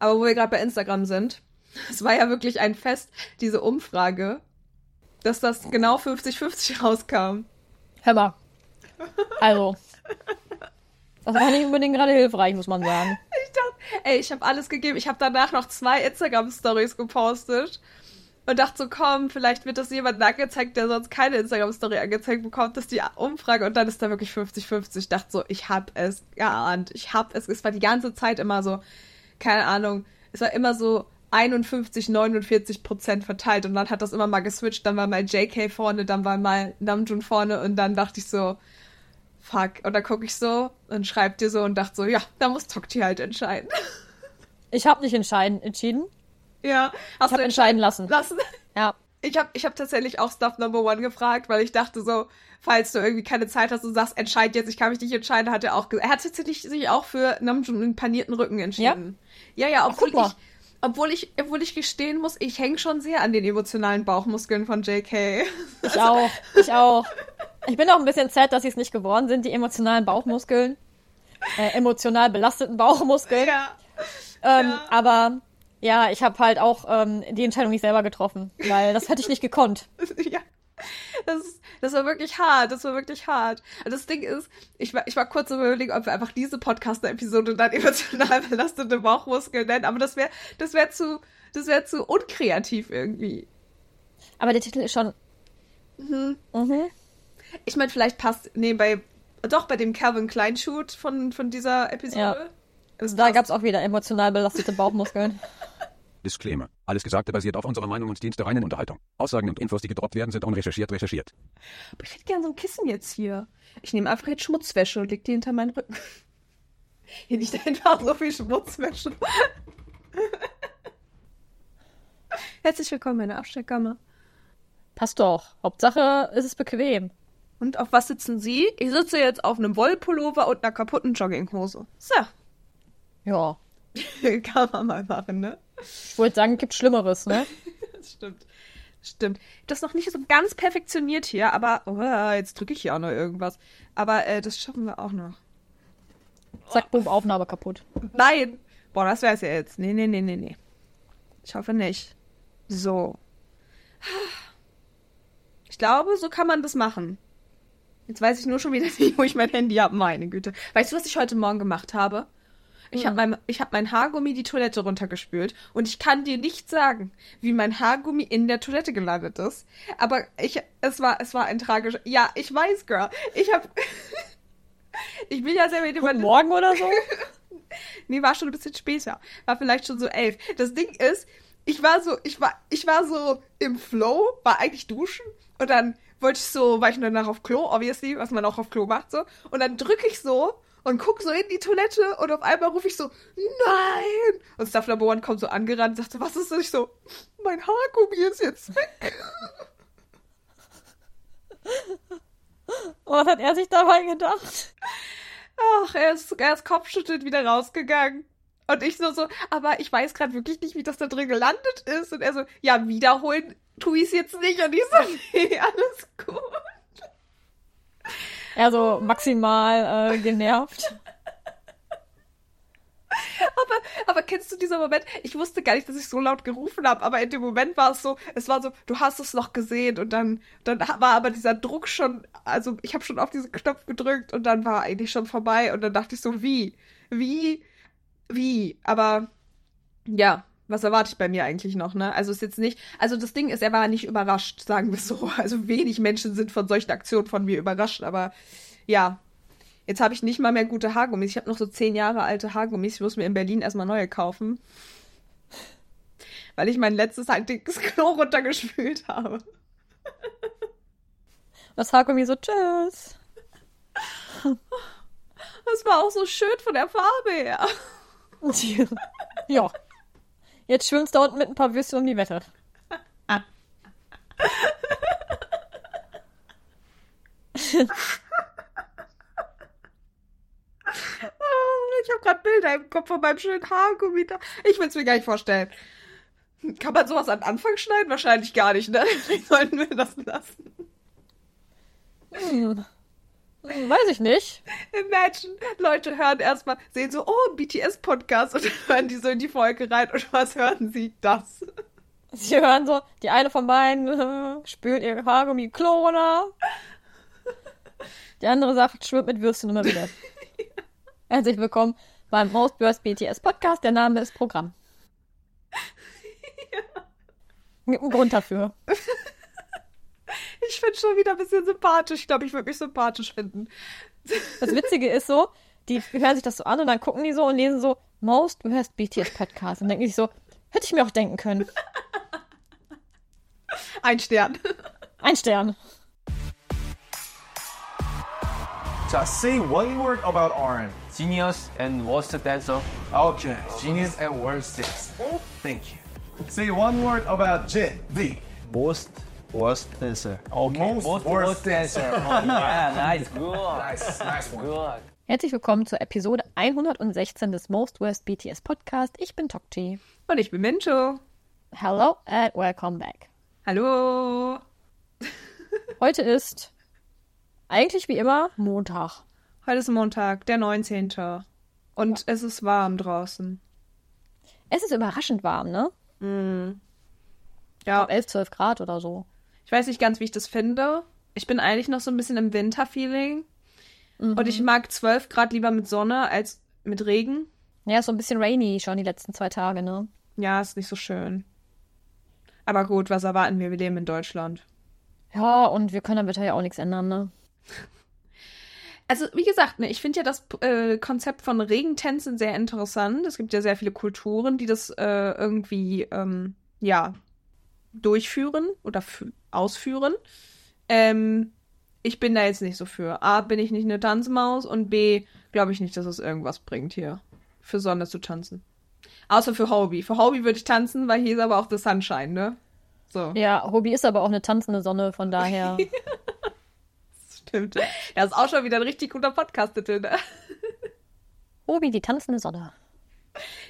Aber wo wir gerade bei Instagram sind, es war ja wirklich ein Fest, diese Umfrage, dass das genau 50-50 rauskam. Hör mal. Also. Das war nicht unbedingt gerade hilfreich, muss man sagen. Ich dachte, ey, ich habe alles gegeben. Ich habe danach noch zwei Instagram-Stories gepostet und dachte so, komm, vielleicht wird das jemand angezeigt, der sonst keine Instagram-Story angezeigt bekommt, dass die Umfrage und dann ist da wirklich 50-50. Ich dachte so, ich hab es geahnt. Ich hab es. Es war die ganze Zeit immer so, keine Ahnung, es war immer so 51, 49 Prozent verteilt und dann hat das immer mal geswitcht. Dann war mal JK vorne, dann war mal Namjoon vorne und dann dachte ich so, fuck. Und dann gucke ich so und schreibe dir so und dachte so, ja, da muss Tokti halt entscheiden. Ich habe nicht entscheiden, entschieden. Ja, hast ich du entscheiden lassen. lassen. Ja. Ich habe ich hab tatsächlich auch Stuff Number One gefragt, weil ich dachte so, falls du irgendwie keine Zeit hast und sagst, entscheid jetzt, ich kann mich nicht entscheiden, hat er auch gesagt. Er hat tatsächlich sich auch für Namjoon einen panierten Rücken entschieden. Ja, ja, ja obwohl Ach, ich obwohl ich, obwohl ich gestehen muss, ich hänge schon sehr an den emotionalen Bauchmuskeln von JK. Ich auch, ich auch. Ich bin auch ein bisschen sad, dass sie es nicht geworden sind, die emotionalen Bauchmuskeln. Äh, emotional belasteten Bauchmuskeln. Ja. Ähm, ja. Aber ja, ich habe halt auch ähm, die Entscheidung nicht selber getroffen, weil das hätte ich nicht gekonnt. ja. Das, das war wirklich hart, das war wirklich hart. Und das Ding ist, ich war, ich war kurz überlegen, ob wir einfach diese Podcast-Episode dann emotional belastete Bauchmuskeln nennen, aber das wäre das wär zu, das wäre zu unkreativ irgendwie. Aber der Titel ist schon. Mhm. Mhm. Ich meine, vielleicht passt, nee, bei, doch bei dem Calvin Klein Shoot von, von dieser Episode. Ja. Da gab es auch wieder emotional belastete Bauchmuskeln. Disclaimer. Alles Gesagte basiert auf unserer Meinung und dient der reinen Unterhaltung. Aussagen und Infos, die gedroppt werden, sind unrecherchiert recherchiert. Aber ich hätte gerne so ein Kissen jetzt hier. Ich nehme einfach jetzt Schmutzwäsche und leg die hinter meinen Rücken. Hier liegt einfach so viel Schmutzwäsche. Herzlich willkommen in meiner Abstellkammer. Passt doch. Hauptsache, es ist bequem. Und auf was sitzen Sie? Ich sitze jetzt auf einem Wollpullover und einer kaputten Jogginghose. So. Ja. Kann man mal machen, ne? Ich wollte sagen, gibt Schlimmeres, ne? das stimmt. Stimmt. Das noch nicht so ganz perfektioniert hier, aber oh, jetzt drücke ich hier auch noch irgendwas. Aber äh, das schaffen wir auch noch. Zack, bumm, Aufnahme kaputt. Nein! Boah, das wär's ja jetzt. Nee, nee, nee, nee, nee. Ich hoffe nicht. So. Ich glaube, so kann man das machen. Jetzt weiß ich nur schon wieder nicht, wo ich mein Handy habe. Meine Güte. Weißt du, was ich heute Morgen gemacht habe? Ich habe hm. mein, ich hab mein Haargummi die Toilette runtergespült und ich kann dir nicht sagen, wie mein Haargummi in der Toilette gelandet ist. Aber ich, es war, es war ein tragischer. Ja, ich weiß, Girl. Ich habe, ich bin ja sehr mit dem Morgen oder so. nee, war schon ein bisschen später. War vielleicht schon so elf. Das Ding ist, ich war so, ich war, ich war so im Flow, war eigentlich duschen und dann wollte ich so, war ich danach auf Klo, obviously, was man auch auf Klo macht, so. Und dann drücke ich so und guck so in die Toilette und auf einmal rufe ich so, nein! Und Stuff Number One kommt so angerannt und sagt, was ist das? Ich so, mein Haargummi ist jetzt weg. was hat er sich dabei gedacht? Ach, er ist, er ist kopfschüttelt wieder rausgegangen. Und ich so, so, aber ich weiß gerade wirklich nicht, wie das da drin gelandet ist. Und er so, ja, wiederholen tu ich es jetzt nicht. Und ich so, nee, alles gut. Er so maximal äh, genervt. Aber, aber kennst du diesen Moment? Ich wusste gar nicht, dass ich so laut gerufen habe, aber in dem Moment war es so, es war so, du hast es noch gesehen und dann, dann war aber dieser Druck schon, also ich habe schon auf diesen Knopf gedrückt und dann war eigentlich schon vorbei und dann dachte ich so, wie? Wie? Wie? Aber ja, was erwarte ich bei mir eigentlich noch, ne? Also ist jetzt nicht, also das Ding ist, er war nicht überrascht, sagen wir so. Also wenig Menschen sind von solchen Aktionen von mir überrascht, aber ja. Jetzt habe ich nicht mal mehr gute Haargummis. Ich habe noch so zehn Jahre alte Haargummis. Ich muss mir in Berlin erstmal neue kaufen. Weil ich mein letztes halt dickes Klo runtergespült habe. Das Haargummi so, tschüss. Das war auch so schön von der Farbe her. ja. Jetzt schwimmst du da unten mit ein paar Würstchen um die Wette. Ah. ich habe gerade Bilder im Kopf von meinem schönen Haargummi da. Ich will es mir gar nicht vorstellen. Kann man sowas an Anfang schneiden? Wahrscheinlich gar nicht, ne? Vielleicht sollten wir das lassen. Hm. Weiß ich nicht. Imagine, Leute hören erstmal, sehen so, oh, BTS-Podcast und hören die so in die Folge rein und was hören sie? Das. Sie hören so, die eine von beiden spült ihre Haargummi Klona. Die andere sagt, schwimmt mit Würstchen immer wieder. Herzlich willkommen beim Most Worst BTS Podcast. Der Name ist Programm. Ja. Gibt einen Grund dafür. Ich finde schon wieder ein bisschen sympathisch. Ich glaube, ich würde mich sympathisch finden. Das Witzige ist so, die hören sich das so an und dann gucken die so und lesen so Most Worst BTS Podcast und denken sich so, hätte ich mir auch denken können. Ein Stern. Ein Stern. Just say one word about RM. Genius and worst dancer. Okay, genius and worst dance. Thank you. Say one word about Jin. V. Most worst dancer. Okay, most worst dancer. Oh, yeah, nice, good. Nice, nice one. Good. Herzlich willkommen zur Episode 116 des Most Worst BTS Podcast. Ich bin Tokchi. Und ich bin Mincho. Hello and welcome back. Hallo. Heute ist eigentlich wie immer Montag. Heute ist Montag, der 19. Und ja. es ist warm draußen. Es ist überraschend warm, ne? Mm. Ja. 11, 12 Grad oder so. Ich weiß nicht ganz, wie ich das finde. Ich bin eigentlich noch so ein bisschen im Winterfeeling. Mhm. Und ich mag 12 Grad lieber mit Sonne als mit Regen. Ja, so ein bisschen rainy schon die letzten zwei Tage, ne? Ja, ist nicht so schön. Aber gut, was erwarten wir? Wir leben in Deutschland. Ja, und wir können am Wetter ja auch nichts ändern, ne? Also, wie gesagt, ne, ich finde ja das äh, Konzept von Regentänzen sehr interessant. Es gibt ja sehr viele Kulturen, die das äh, irgendwie, ähm, ja, durchführen oder ausführen. Ähm, ich bin da jetzt nicht so für. A, bin ich nicht eine Tanzmaus und B, glaube ich nicht, dass es irgendwas bringt hier, für Sonne zu tanzen. Außer für Hobby. Für Hobby würde ich tanzen, weil hier ist aber auch The Sunshine, ne? So. Ja, Hobby ist aber auch eine tanzende Sonne, von daher. Stimmt. Ja, ist auch schon wieder ein richtig guter Podcast-Titel, ne? Obi, die tanzende Sonne.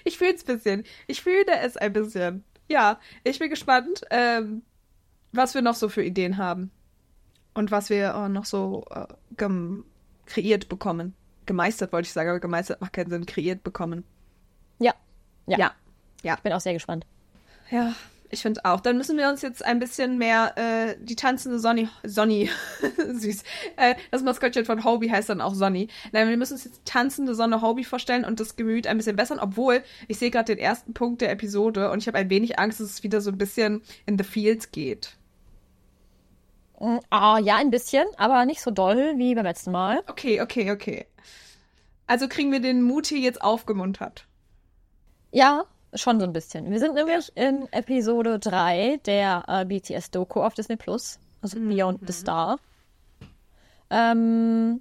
Ich fühle es ein bisschen. Ich fühle es ein bisschen. Ja, ich bin gespannt, ähm, was wir noch so für Ideen haben. Und was wir äh, noch so äh, kreiert bekommen. Gemeistert wollte ich sagen, aber gemeistert macht keinen Sinn. Kreiert bekommen. Ja. Ja. Ja. ja. Ich bin auch sehr gespannt. Ja, ich finde auch. Dann müssen wir uns jetzt ein bisschen mehr äh, die tanzende Sonny, Sonny, süß. Äh, das Maskottchen von Hobie heißt dann auch Sonny. Nein, wir müssen uns jetzt tanzende Sonne Hobie vorstellen und das Gemüt ein bisschen bessern, obwohl ich sehe gerade den ersten Punkt der Episode und ich habe ein wenig Angst, dass es wieder so ein bisschen in the fields geht. Mm, ah, ja, ein bisschen, aber nicht so doll wie beim letzten Mal. Okay, okay, okay. Also kriegen wir den Mut hier jetzt aufgemuntert. Ja, Schon so ein bisschen. Wir sind nämlich in Episode 3 der äh, BTS-Doku auf Disney Plus, also mhm. Beyond the Star. Ähm,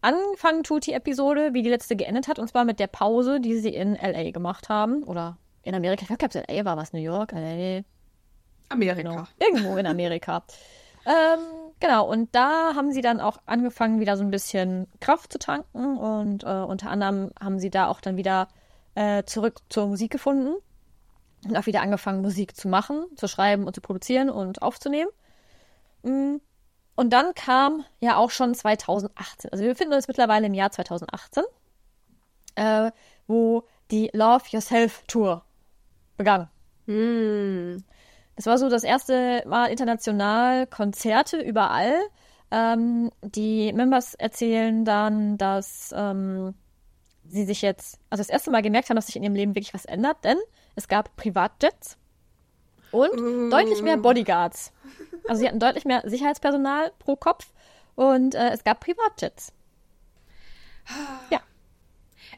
anfangen tut die Episode, wie die letzte geendet hat, und zwar mit der Pause, die sie in LA gemacht haben. Oder in Amerika. Ich glaube, es LA war was, New York, LA. Amerika. Genau. Irgendwo in Amerika. ähm, genau, und da haben sie dann auch angefangen, wieder so ein bisschen Kraft zu tanken. Und äh, unter anderem haben sie da auch dann wieder äh, zurück zur Musik gefunden und auch wieder angefangen, Musik zu machen, zu schreiben und zu produzieren und aufzunehmen. Mm. Und dann kam ja auch schon 2018, also wir befinden uns mittlerweile im Jahr 2018, äh, wo die Love Yourself Tour begann. Mm. Das war so das erste Mal international Konzerte überall. Ähm, die Members erzählen dann, dass ähm, sie sich jetzt, also das erste Mal gemerkt haben, dass sich in ihrem Leben wirklich was ändert, denn es gab Privatjets und uh. deutlich mehr Bodyguards. Also sie hatten deutlich mehr Sicherheitspersonal pro Kopf und äh, es gab Privatjets. Ja.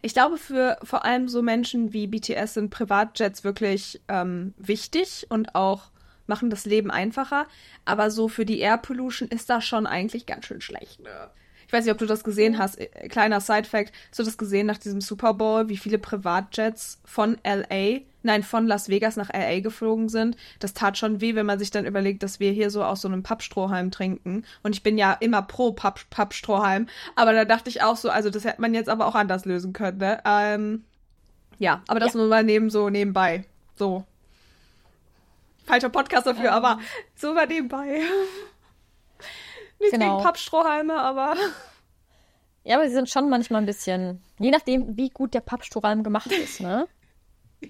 Ich glaube, für vor allem so Menschen wie BTS sind Privatjets wirklich ähm, wichtig und auch machen das Leben einfacher. Aber so für die Air Pollution ist das schon eigentlich ganz schön schlecht. Ne? Ich weiß nicht, ob du das gesehen hast. Äh, kleiner Side-Fact. Hast du das gesehen nach diesem Super Bowl, wie viele Privatjets von LA, nein, von Las Vegas nach LA geflogen sind? Das tat schon weh, wenn man sich dann überlegt, dass wir hier so aus so einem Pappstrohhalm trinken. Und ich bin ja immer pro Papp Pappstrohhalm. Aber da dachte ich auch so, also das hätte man jetzt aber auch anders lösen können, ne? Ähm, ja, aber das ja. nur mal neben so nebenbei. So. Falscher Podcast dafür, ähm. aber so mal nebenbei. Nicht genau. gegen Pappstrohhalme, aber. Ja, aber sie sind schon manchmal ein bisschen, je nachdem, wie gut der Pappstrohhalm gemacht ist, ne?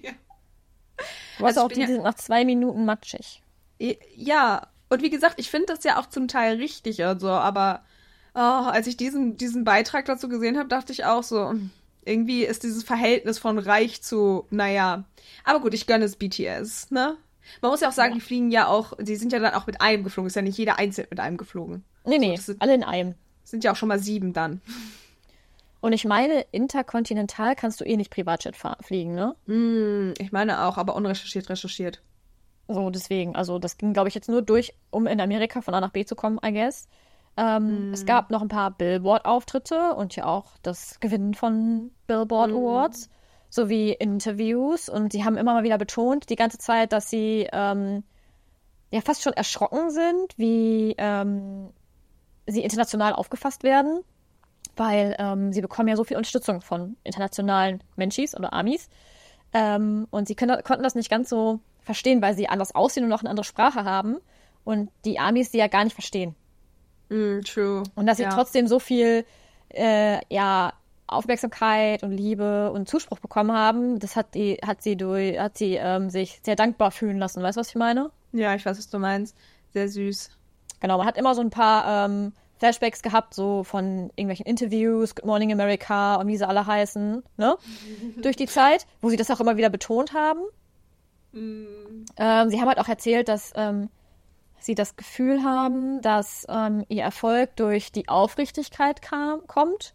Ja. Du weißt Also auch, die ja- sind nach zwei Minuten matschig. Ja, und wie gesagt, ich finde das ja auch zum Teil richtig und so, aber oh, als ich diesen, diesen Beitrag dazu gesehen habe, dachte ich auch so, hm, irgendwie ist dieses Verhältnis von reich zu, naja. Aber gut, ich gönne es BTS, ne? Man muss ja auch sagen, die fliegen ja auch, die sind ja dann auch mit einem geflogen, ist ja nicht jeder einzeln mit einem geflogen. Nee, nee, das sind- alle in einem. Sind ja auch schon mal sieben dann. Und ich meine, interkontinental kannst du eh nicht Privatjet fliegen, ne? Hm, ich meine auch, aber unrecherchiert, recherchiert. So, deswegen. Also, das ging, glaube ich, jetzt nur durch, um in Amerika von A nach B zu kommen, I guess. Ähm, Es gab noch ein paar Billboard-Auftritte und ja auch das Gewinnen von Billboard Awards sowie Interviews. Und sie haben immer mal wieder betont, die ganze Zeit, dass sie ähm, ja fast schon erschrocken sind, wie ähm, sie international aufgefasst werden, weil ähm, sie bekommen ja so viel Unterstützung von internationalen Menschis oder Amis. Ähm, und sie können, konnten das nicht ganz so verstehen, weil sie anders aussehen und noch eine andere Sprache haben und die Amis sie ja gar nicht verstehen. Hm, true. Und dass sie ja. trotzdem so viel äh, ja, Aufmerksamkeit und Liebe und Zuspruch bekommen haben, das hat die, hat sie durch, hat sie ähm, sich sehr dankbar fühlen lassen. Weißt du, was ich meine? Ja, ich weiß, was du meinst. Sehr süß. Genau, man hat immer so ein paar ähm, Flashbacks gehabt, so von irgendwelchen Interviews, Good Morning America und wie sie alle heißen, ne? Durch die Zeit, wo sie das auch immer wieder betont haben. Ähm, sie haben halt auch erzählt, dass ähm, sie das Gefühl haben, dass ähm, ihr Erfolg durch die Aufrichtigkeit kam, kommt,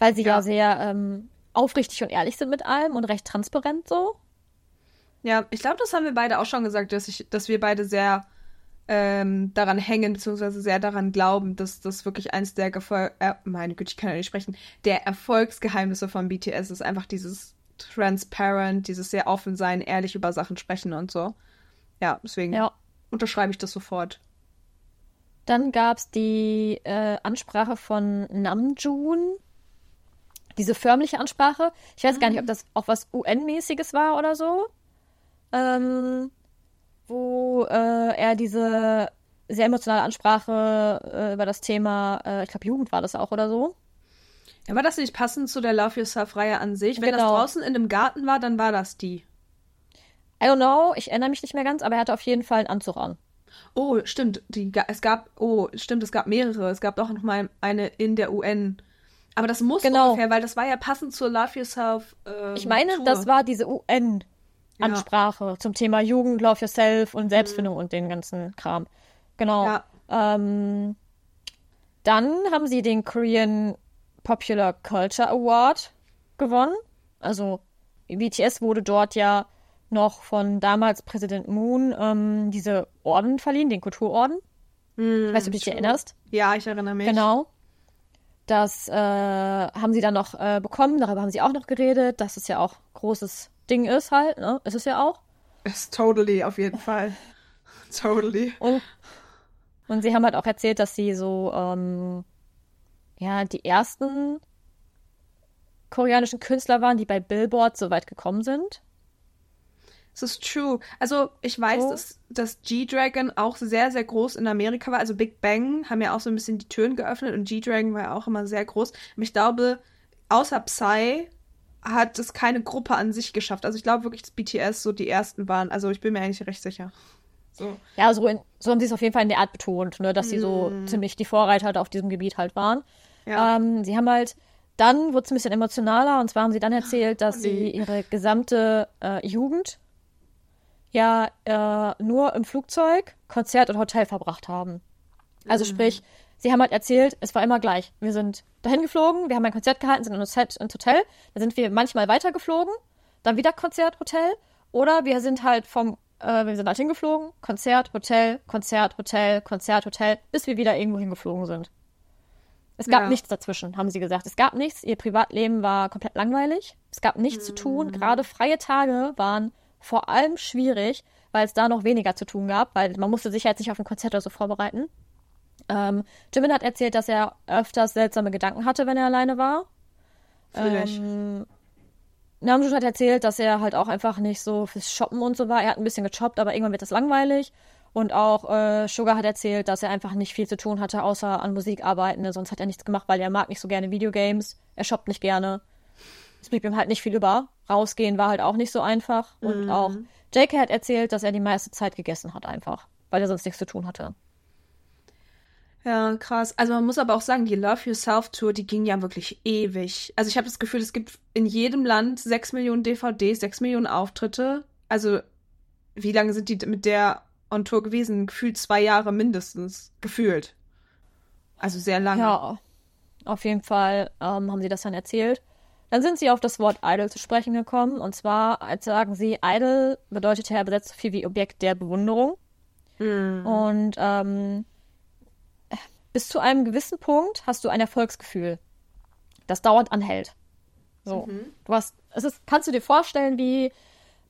weil sie ja, Ja. sehr ähm, aufrichtig und ehrlich sind mit allem und recht transparent so. Ja, ich glaube, das haben wir beide auch schon gesagt, dass, ich, dass wir beide sehr ähm, daran hängen, beziehungsweise sehr daran glauben, dass das wirklich eins der Gefol äh, meine Güte, ich kann ja nicht sprechen, der Erfolgsgeheimnisse von BTS ist einfach dieses transparent, dieses sehr offen sein, ehrlich über Sachen sprechen und so. Ja, deswegen Ja. unterschreibe ich das sofort. Dann gab es die äh, Ansprache von Namjoon. Diese förmliche Ansprache. Ich weiß gar nicht, ob das auch was UN-mäßiges war oder so. Ähm, wo äh, er diese sehr emotionale Ansprache äh, über das Thema, äh, ich glaube, Jugend war das auch oder so. Ja, war das nicht passend zu der Love Yourself-Reihe an sich? Wenn das Genau. draußen in einem Garten war, dann war das die. I don't know, ich erinnere mich nicht mehr ganz, aber er hatte auf jeden Fall einen Anzug an. Oh, stimmt. Die, es gab, oh, stimmt, es gab mehrere. Es gab auch noch mal eine in der UN. Aber das muss Genau. ungefähr, weil das war ja passend zur Love Yourself. Ähm, Ich meine, Tour. das war diese UN-Ansprache zum Thema Jugend, Love Yourself und Selbstfindung und den ganzen Kram. Genau. Ja. Ähm, dann haben sie den Korean Popular Culture Award gewonnen. Also BTS wurde dort ja noch von damals Präsident Moon ähm, diese Orden verliehen, den Kulturorden. Hm, Ich weiß nicht, ob du dich erinnerst. Ja, ich erinnere mich. Genau. Das äh, haben sie dann noch äh, bekommen, darüber haben sie auch noch geredet, dass es ja auch großes Ding ist halt, ne? Ist es ja auch. It's totally, auf jeden Fall. totally. Und, und sie haben halt auch erzählt, dass sie so, ähm, ja, die ersten koreanischen Künstler waren, die bei Billboard so weit gekommen sind. Es ist true. Also, ich weiß, Oh. dass, dass G-Dragon auch sehr, sehr groß in Amerika war. Also, Big Bang haben ja auch so ein bisschen die Türen geöffnet und G-Dragon war ja auch immer sehr groß. Aber ich glaube, außer Psy hat es keine Gruppe an sich geschafft. Also, ich glaube wirklich, dass BTS so die ersten waren. Also, ich bin mir eigentlich recht sicher. So. Ja, so, in, so haben sie es auf jeden Fall in der Art betont, ne, dass sie so ziemlich die Vorreiter auf diesem Gebiet halt waren. Ja. Ähm, sie haben halt, dann wurde es ein bisschen emotionaler und zwar haben sie dann erzählt, dass Oh, sie nee. ihre gesamte äh, Jugend ja äh, nur im Flugzeug, Konzert und Hotel verbracht haben. Also sprich, sie haben halt erzählt, es war immer gleich. Wir sind dahin geflogen, wir haben ein Konzert gehalten, sind in ins Hotel, dann sind wir manchmal weitergeflogen, dann wieder Konzert, Hotel oder wir sind halt vom äh, wir sind halt hingeflogen, Konzert, Hotel, Konzert, Hotel, Konzert, Hotel, bis wir wieder irgendwo hingeflogen sind. Es gab Ja. nichts dazwischen, haben sie gesagt. Es gab nichts. Ihr Privatleben war komplett langweilig. Es gab nichts zu tun. Gerade freie Tage waren vor allem schwierig, weil es da noch weniger zu tun gab, weil man musste sich halt nicht auf ein Konzert oder so vorbereiten. Ähm, Jimin hat erzählt, dass er öfters seltsame Gedanken hatte, wenn er alleine war. Ich. Ähm, Namjoon hat erzählt, dass er halt auch einfach nicht so fürs Shoppen und so war. Er hat ein bisschen geshoppt, aber irgendwann wird das langweilig. Und auch äh, Sugar hat erzählt, dass er einfach nicht viel zu tun hatte, außer an Musik arbeiten. Ne? Sonst hat er nichts gemacht, weil er mag nicht so gerne Videogames. Er shoppt nicht gerne. Es blieb ihm halt nicht viel über. Rausgehen war halt auch nicht so einfach. Und auch JK hat erzählt, dass er die meiste Zeit gegessen hat einfach, weil er sonst nichts zu tun hatte. Ja, krass. Also man muss aber auch sagen, die Love Yourself Tour, die ging ja wirklich ewig. Also ich habe das Gefühl, es gibt in jedem Land sechs Millionen DVDs, sechs Millionen Auftritte. Also wie lange sind die mit der on Tour gewesen? Gefühlt zwei Jahre mindestens. Gefühlt. Also sehr lange. Ja, auf jeden Fall ähm, haben sie das dann erzählt. Dann sind sie auf das Wort Idol zu sprechen gekommen. Und zwar, als sagen sie, Idol bedeutet ja übersetzt so viel wie Objekt der Bewunderung. Und ähm, bis zu einem gewissen Punkt hast du ein Erfolgsgefühl, das dauernd anhält. So, du hast, es ist, kannst du dir vorstellen, wie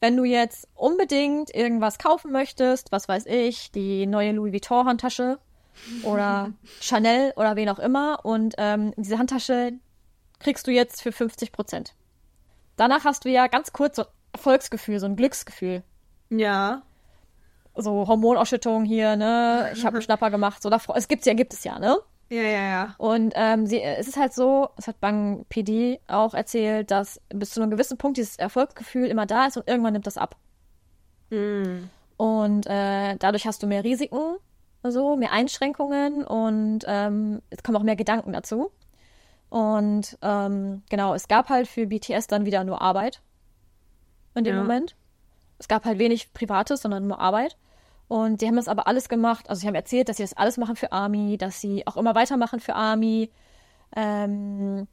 wenn du jetzt unbedingt irgendwas kaufen möchtest, was weiß ich, die neue Louis Vuitton Handtasche oder Chanel oder wen auch immer und ähm, diese Handtasche kriegst du jetzt für 50 Prozent. Danach hast du ja ganz kurz so ein Erfolgsgefühl, so ein Glücksgefühl Ja. So Hormonausschüttung hier, ne? Ich habe einen Schnapper gemacht, so da es gibt's ja, gibt es ja, ne? Ja, ja, ja. Und ähm, sie, es ist halt so, es hat Bang PD auch erzählt, dass bis zu einem gewissen Punkt dieses Erfolgsgefühl immer da ist und irgendwann nimmt das ab. Und äh, dadurch hast du mehr Risiken, so mehr Einschränkungen und ähm, es kommen auch mehr Gedanken dazu. Und ähm, genau, es gab halt für BTS dann wieder nur Arbeit in dem Ja. Moment. Es gab halt wenig Privates, sondern nur Arbeit. Und die haben das aber alles gemacht. Also sie haben erzählt, dass sie das alles machen für Army, dass sie auch immer weitermachen für Army, ähm,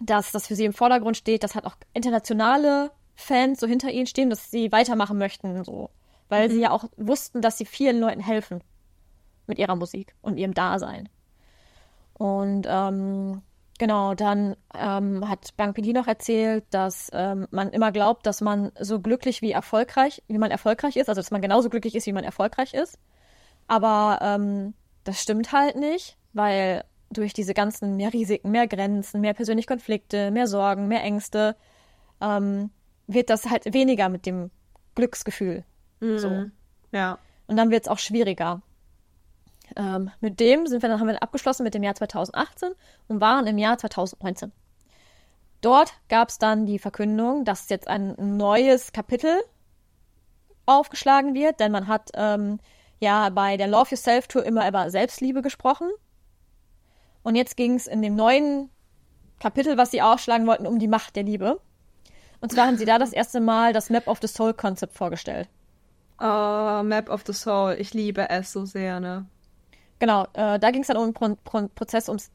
dass das für sie im Vordergrund steht, dass halt auch internationale Fans so hinter ihnen stehen, dass sie weitermachen möchten, so. Weil sie ja auch wussten, dass sie vielen Leuten helfen mit ihrer Musik und ihrem Dasein. Und ähm, genau, dann ähm, hat Bang PD noch erzählt, dass ähm, man immer glaubt, dass man so glücklich wie erfolgreich, wie man erfolgreich ist, also dass man genauso glücklich ist, wie man erfolgreich ist. Aber ähm, das stimmt halt nicht, weil durch diese ganzen mehr Risiken, mehr Grenzen, mehr persönliche Konflikte, mehr Sorgen, mehr Ängste, ähm, wird das halt weniger mit dem Glücksgefühl. So. Ja. Und dann wird es auch schwieriger. Ähm, mit dem sind wir dann, haben wir dann abgeschlossen mit dem Jahr 2018 und waren im Jahr 2019. Dort gab es dann die Verkündung, dass jetzt ein neues Kapitel aufgeschlagen wird, denn man hat ähm, ja bei der Love Yourself Tour immer über Selbstliebe gesprochen. Und jetzt ging es in dem neuen Kapitel, was sie aufschlagen wollten, um die Macht der Liebe. Und zwar haben sie da das erste Mal das Map of the Soul Concept vorgestellt. Oh, Map of the Soul. Ich liebe es so sehr, ne? Genau, äh, da ging es dann um den Pro Pro Prozess ums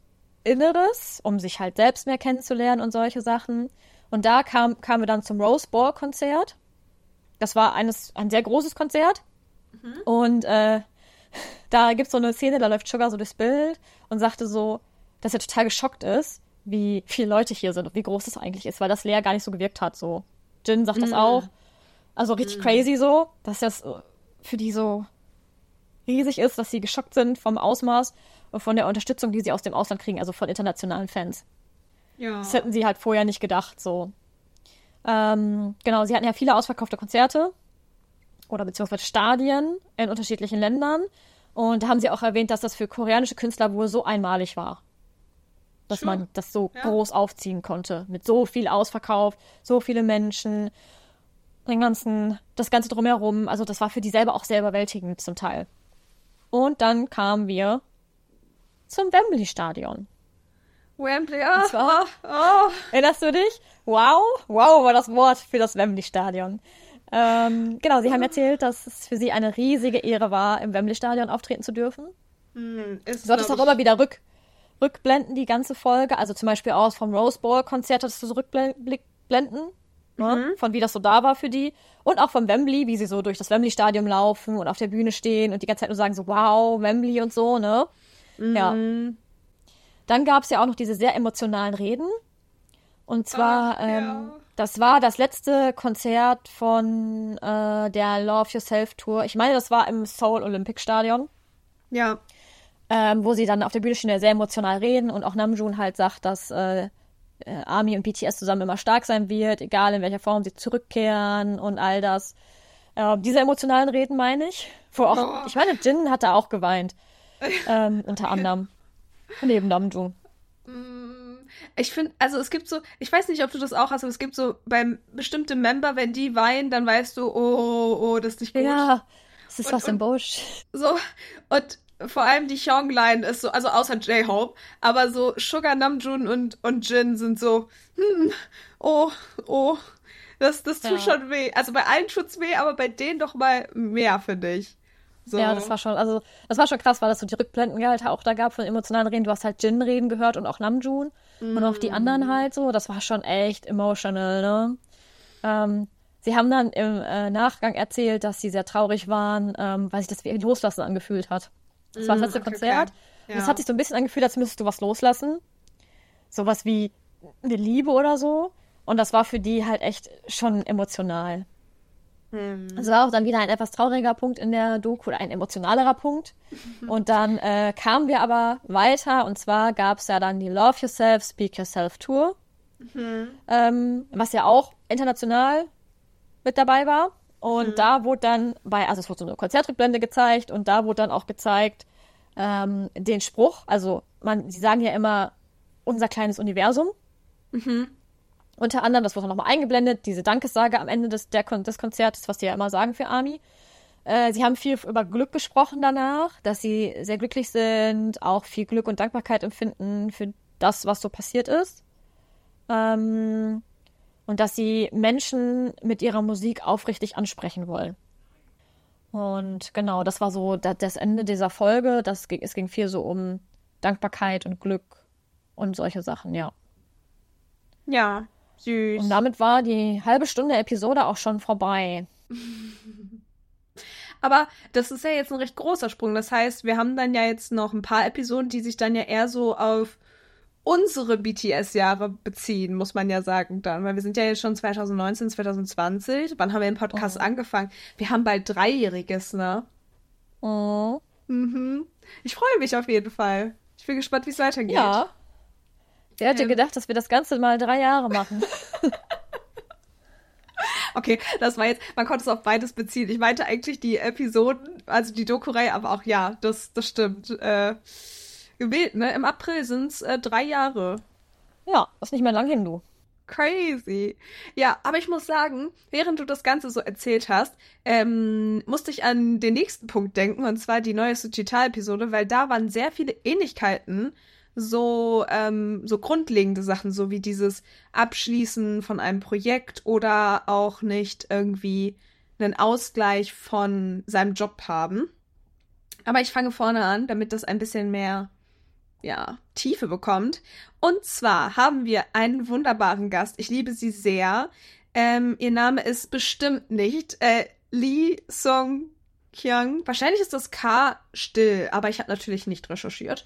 Inneres, um sich halt selbst mehr kennenzulernen und solche Sachen. Und da kam, kamen wir dann zum Rose Bowl Konzert. Das war eines, ein sehr großes Konzert. Und äh, da gibt's so eine Szene, da läuft Sugar so durchs Bild und sagte so, dass er total geschockt ist, wie viele Leute hier sind und wie groß das eigentlich ist, weil das Lea gar nicht so gewirkt hat. So. Jin sagt das auch. Also richtig crazy so, dass das äh, für die so riesig ist, dass sie geschockt sind vom Ausmaß und von der Unterstützung, die sie aus dem Ausland kriegen, also von internationalen Fans. Ja. Das hätten sie halt vorher nicht gedacht, so. Ähm, genau, sie hatten ja viele ausverkaufte Konzerte oder beziehungsweise Stadien in unterschiedlichen Ländern. Und da haben sie auch erwähnt, dass das für koreanische Künstler wohl so einmalig war. Dass Sure. man das so groß aufziehen konnte. Mit so viel Ausverkauf, so viele Menschen, den ganzen, das Ganze drumherum. Also das war für die selber auch sehr überwältigend zum Teil. Und dann kamen wir zum Wembley-Stadion. Wembley, oh, zwar- oh, oh. Erinnerst du dich? Wow, wow war das Wort für das Wembley-Stadion. Ähm, genau, sie haben erzählt, dass es für sie eine riesige Ehre war, im Wembley-Stadion auftreten zu dürfen. Ist, Du solltest auch immer wieder rück, rückblenden, die ganze Folge. Also zum Beispiel aus vom Rose Bowl-Konzert hattest du so Rückblenden, ne? von wie das so da war für die. Und auch vom Wembley, wie sie so durch das Wembley-Stadion laufen und auf der Bühne stehen und die ganze Zeit nur sagen so, wow, Wembley und so, ne? Ja. Dann gab es ja auch noch diese sehr emotionalen Reden. Und zwar, Ach, ähm, ja. das war das letzte Konzert von äh, der Love Yourself Tour. Ich meine, das war im Seoul Olympic Stadion Ja. ähm, wo sie dann auf der Bühne stehen, sehr emotional reden und auch Namjoon halt sagt, dass äh, äh, Army und BTS zusammen immer stark sein wird, egal in welcher Form sie zurückkehren und all das. Äh, diese emotionalen Reden meine ich. Wo auch, Oh. Ich meine, Jin hat da auch geweint. Ähm, unter anderem. Neben Namjoon. Ich finde, also es gibt so, ich weiß nicht, ob du das auch hast, aber es gibt so beim bestimmte Member, wenn die weinen, dann weißt du, oh, oh, oh das ist nicht gut. Ja, es ist Und- was im Busch. So, und vor allem die Hyung-Line ist so, also außer J-Hope, aber so Sugar Namjoon und, und Jin sind so, hm, oh, oh, das, das tut Ja. schon weh. Also bei allen tut's weh, aber bei denen doch mal mehr, finde ich. So. Ja, das war schon, also das war schon krass, weil das so die Rückblenden halt auch da gab von emotionalen Reden. Du hast halt Jin reden gehört und auch Namjoon und auch die anderen halt so. Das war schon echt emotional, ne? Ähm, sie haben dann im äh, Nachgang erzählt, dass sie sehr traurig waren, ähm, weil sich das wie Loslassen angefühlt hat. Das war das letzte okay, Konzert. okay. Und es hat sich so ein bisschen angefühlt, als müsstest du was loslassen. Sowas wie eine Liebe oder so. Und das war für die halt echt schon emotional. Es war auch dann wieder ein etwas trauriger Punkt in der Doku oder ein emotionalerer Punkt. Und dann äh, kamen wir aber weiter und zwar gab es ja dann die Love Yourself, Speak Yourself Tour, ähm, was ja auch international mit dabei war. Und da wurde dann bei, also es wurde so eine Konzertrückblende gezeigt und da wurde dann auch gezeigt ähm, den Spruch, also man, sie sagen ja immer unser kleines Universum. Unter anderem, das wurde nochmal eingeblendet, diese Dankessage am Ende des, der, des Konzertes, was sie ja immer sagen für Army. Äh, sie haben viel über Glück gesprochen danach, dass sie sehr glücklich sind, auch viel Glück und Dankbarkeit empfinden für das, was so passiert ist. Ähm, und dass sie Menschen mit ihrer Musik aufrichtig ansprechen wollen. Und genau, das war so da, das Ende dieser Folge. Das, ging- es ging viel so um Dankbarkeit und Glück und solche Sachen, ja. Ja, süß. Und damit war die halbe Stunde Episode auch schon vorbei. Aber das ist ja jetzt ein recht großer Sprung. Das heißt, wir haben dann ja jetzt noch ein paar Episoden, die sich dann ja eher so auf unsere BTS-Jahre beziehen, muss man ja sagen dann. Weil wir sind ja jetzt schon 2019, 2020. Wann haben wir den Podcast angefangen? Wir haben bald Dreijähriges, ne? Oh. Mhm. Ich freue mich auf jeden Fall. Ich bin gespannt, wie es weitergeht. Ja. Wer hätte Ähm. gedacht, dass wir das Ganze mal drei Jahre machen? Okay, das war jetzt, man konnte es auf beides beziehen. Ich meinte eigentlich die Episoden, also die Doku-Reihe, aber auch ja, das, das stimmt. Äh, gewählt, ne? Im April sind es äh, drei Jahre. ja, ist nicht mehr lang hin, du. Crazy. Ja, aber ich muss sagen, während du das Ganze so erzählt hast, ähm, musste ich an den nächsten Punkt denken, und zwar die neue Suchita-Episode, weil da waren sehr viele Ähnlichkeiten, so, ähm, so grundlegende Sachen, so wie dieses Abschließen von einem Projekt oder auch nicht irgendwie einen Ausgleich von seinem Job haben. Aber ich fange vorne an, damit das ein bisschen mehr ja, Tiefe bekommt. Und zwar haben wir einen wunderbaren Gast. Ich liebe sie sehr. Ähm, ihr Name ist bestimmt nicht äh, Lee Song Kyung. Wahrscheinlich ist das K still, aber ich habe natürlich nicht recherchiert.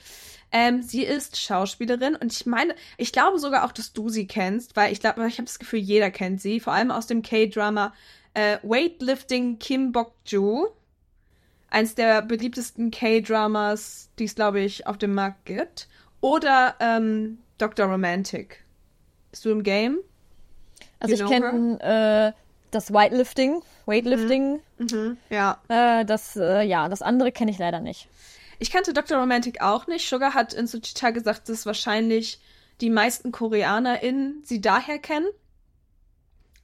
Ähm, sie ist Schauspielerin und ich meine, ich glaube sogar auch, dass du sie kennst, weil ich glaube, ich habe das Gefühl, jeder kennt sie, vor allem aus dem K-Drama äh, Weightlifting Kim Bok-ju. Eins der beliebtesten K-Dramas, die es, glaube ich, auf dem Markt gibt. Oder ähm, Dr. Romantic. Bist du im Game? Also You ich kenne äh, das Weightlifting, Weightlifting. Ja. Äh, das, äh, ja, das andere kenne ich leider nicht. Ich kannte Dr. Romantic auch nicht. Sugar hat in Suchita gesagt, dass wahrscheinlich die meisten KoreanerInnen sie daher kennen.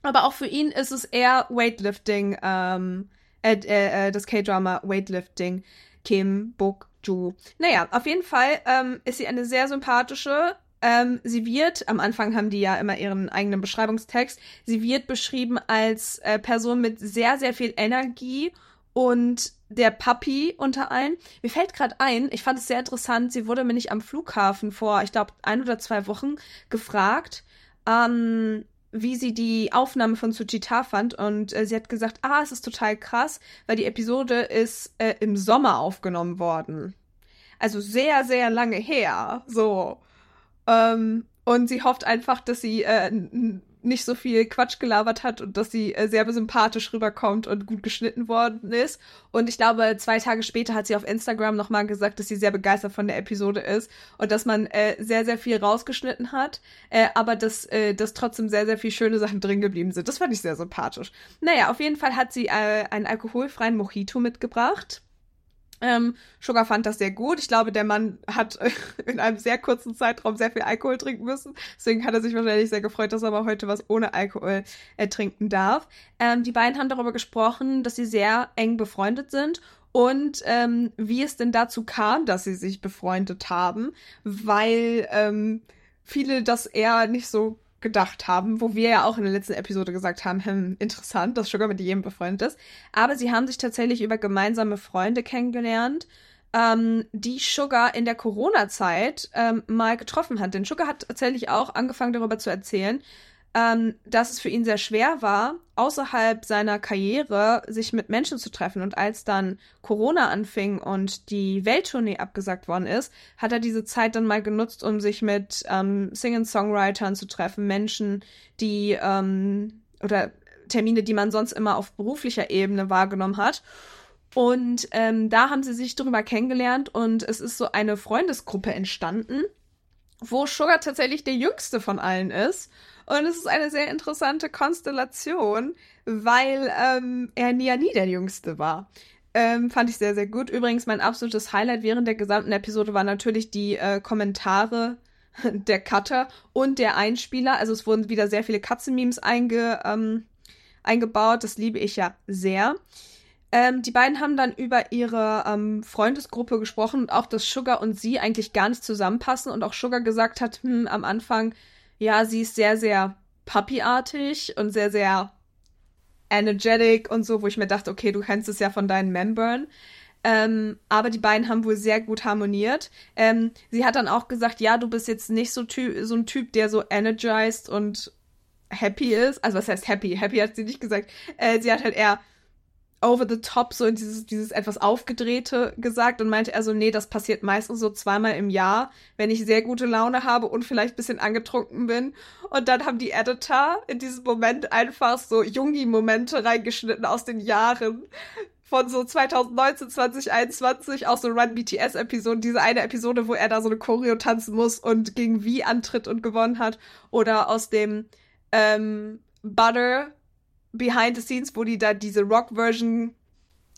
Aber auch für ihn ist es eher Weightlifting, ähm, äh, äh, äh, das K-Drama Weightlifting, Kim Bok-ju. Naja, auf jeden Fall ähm, ist sie eine sehr sympathische. Ähm, sie wird, am Anfang haben die ja immer ihren eigenen Beschreibungstext, sie wird beschrieben als äh, Person mit sehr, sehr viel Energie und der Papi unter allen. Mir fällt gerade ein, ich fand es sehr interessant, sie wurde mir nicht am Flughafen vor, ich glaube, ein oder zwei Wochen gefragt, ähm, wie sie die Aufnahme von Suchita fand und äh, sie hat gesagt, ah, es ist total krass, weil die Episode ist äh, im Sommer aufgenommen worden. Also sehr, sehr lange her, so. Ähm, und sie hofft einfach, dass sie äh, nicht so viel Quatsch gelabert hat und dass sie äh, sehr sympathisch rüberkommt und gut geschnitten worden ist. Und ich glaube, zwei Tage später hat sie auf Instagram nochmal gesagt, dass sie sehr begeistert von der Episode ist und dass man äh, sehr, sehr viel rausgeschnitten hat, äh, aber dass, äh, dass trotzdem sehr, sehr viel schöne Sachen drin geblieben sind. Das fand ich sehr sympathisch. Naja, auf jeden Fall hat sie äh, einen alkoholfreien Mojito mitgebracht. Ähm, Sugar fand das sehr gut. Ich glaube, der Mann hat in einem sehr kurzen Zeitraum sehr viel Alkohol trinken müssen. Deswegen hat er sich wahrscheinlich sehr gefreut, dass er aber heute was ohne Alkohol äh, trinken darf. Ähm, die beiden haben darüber gesprochen, dass sie sehr eng befreundet sind und ähm, wie es denn dazu kam, dass sie sich befreundet haben, weil ähm, viele das eher nicht so gedacht haben, wo wir ja auch in der letzten Episode gesagt haben, hm, interessant, dass Sugar mit jedem befreundet ist. Aber sie haben sich tatsächlich über gemeinsame Freunde kennengelernt, ähm, die Sugar in der Corona-Zeit ähm, mal getroffen hat. Denn Sugar hat tatsächlich auch angefangen darüber zu erzählen, ähm, dass es für ihn sehr schwer war, außerhalb seiner Karriere sich mit Menschen zu treffen. Und als dann Corona anfing und die Welttournee abgesagt worden ist, hat er diese Zeit dann mal genutzt, um sich mit ähm, Sing-and-Songwritern zu treffen, Menschen, die ähm, oder Termine, die man sonst immer auf beruflicher Ebene wahrgenommen hat. Und ähm, da haben sie sich darüber kennengelernt und es ist so eine Freundesgruppe entstanden, wo Sugar tatsächlich der jüngste von allen ist. Und es ist eine sehr interessante Konstellation, weil ähm, er ja nie der Jüngste war. Ähm, fand ich sehr, sehr gut. Übrigens, mein absolutes Highlight während der gesamten Episode war natürlich die äh, Kommentare der Cutter und der Einspieler. Also es wurden wieder sehr viele Katzenmemes einge, ähm, eingebaut. Das liebe ich ja sehr. Ähm, die beiden haben dann über ihre ähm, Freundesgruppe gesprochen und auch, dass Sugar und sie eigentlich gar nicht zusammenpassen und auch Sugar gesagt hat, hm, am Anfang, ja, sie ist sehr, sehr puppyartig und sehr, sehr energetic und so, wo ich mir dachte, okay, du kennst es ja von deinen Membern. Ähm, aber die beiden haben wohl sehr gut harmoniert. Ähm, sie hat dann auch gesagt, ja, du bist jetzt nicht so, so ein Typ, der so energized und happy ist. Also was heißt happy? Happy hat sie nicht gesagt. Äh, sie hat halt eher over the top so in dieses, dieses etwas aufgedrehte gesagt und meinte er so, nee, das passiert meistens so zweimal im Jahr, wenn ich sehr gute Laune habe und vielleicht ein bisschen angetrunken bin. Und dann haben die Editor in diesem Moment einfach so Jungi-Momente reingeschnitten aus den Jahren von so 2019, 2021, auch so Run BTS-Episoden, diese eine Episode, wo er da so eine Choreo tanzen muss und gegen wie antritt und gewonnen hat. Oder aus dem ähm, Butter Behind the Scenes, wo die da diese Rock-Version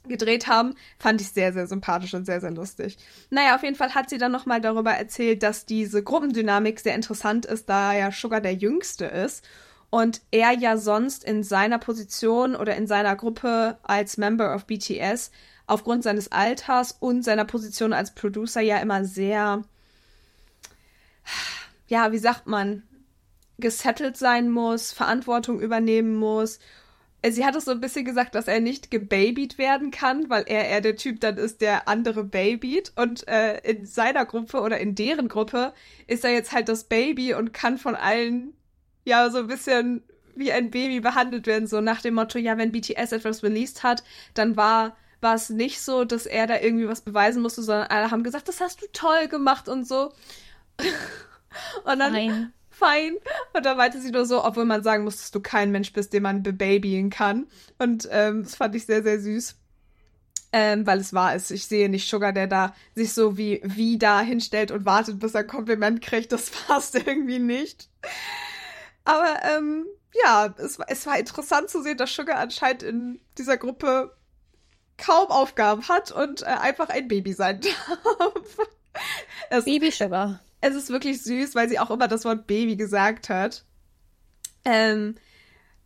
gedreht haben, fand ich sehr, sehr sympathisch und sehr, sehr lustig. Naja, auf jeden Fall hat sie dann nochmal darüber erzählt, dass diese Gruppendynamik sehr interessant ist, da ja Sugar der Jüngste ist und er ja sonst in seiner Position oder in seiner Gruppe als Member of BTS aufgrund seines Alters und seiner Position als Producer ja immer sehr, ja, wie sagt man, gesettelt sein muss, Verantwortung übernehmen muss sie hat es so ein bisschen gesagt, dass er nicht gebabyt werden kann, weil er eher der Typ dann ist, der andere babyt. Und äh, in seiner Gruppe oder in deren Gruppe ist er jetzt halt das Baby und kann von allen ja so ein bisschen wie ein Baby behandelt werden. So nach dem Motto, ja, wenn BTS etwas released hat, dann war war es nicht so, dass er da irgendwie was beweisen musste, sondern alle haben gesagt, das hast du toll gemacht und so. und dann Nein fein. Und da meinte sie nur so, obwohl man sagen muss, dass du kein Mensch bist, den man bebabyen kann. Und ähm, das fand ich sehr, sehr süß. Ähm, weil es wahr ist. Ich sehe nicht Sugar, der da sich so wie, wie da hinstellt und wartet, bis er ein Kompliment kriegt. Das passt irgendwie nicht. Aber ähm, ja, es, es war interessant zu sehen, dass Sugar anscheinend in dieser Gruppe kaum Aufgaben hat und äh, einfach ein Baby sein darf. Baby Sugar es ist wirklich süß, weil sie auch immer das Wort Baby gesagt hat. Ähm,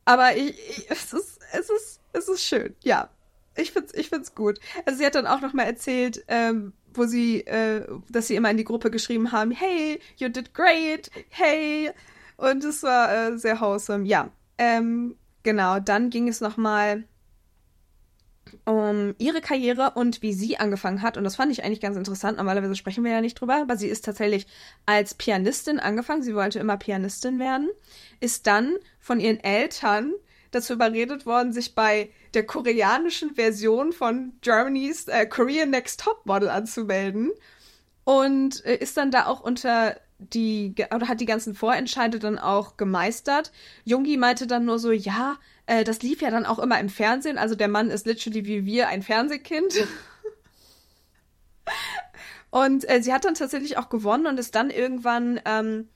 aber ich, ich, es ist, es ist, es ist schön, ja. Ich find's, ich find's gut. Also sie hat dann auch noch mal erzählt, ähm, wo sie, äh, dass sie immer in die Gruppe geschrieben haben, hey, you did great, hey. Und es war äh, sehr wholesome, ja. Ähm, genau, dann ging es noch mal um ihre Karriere und wie sie angefangen hat. Und das fand ich eigentlich ganz interessant. Normalerweise sprechen wir ja nicht drüber, aber sie ist tatsächlich als Pianistin angefangen. Sie wollte immer Pianistin werden. Ist dann von ihren Eltern dazu überredet worden, sich bei der koreanischen Version von Germany's äh, Korean Next Top Model anzumelden. Und äh, ist dann da auch unter die oder hat die ganzen Vorentscheide dann auch gemeistert. Jungi meinte dann nur so, ja, äh, das lief ja dann auch immer im Fernsehen. Also der Mann ist literally wie wir ein Fernsehkind. und äh, sie hat dann tatsächlich auch gewonnen und ist dann irgendwann ähm,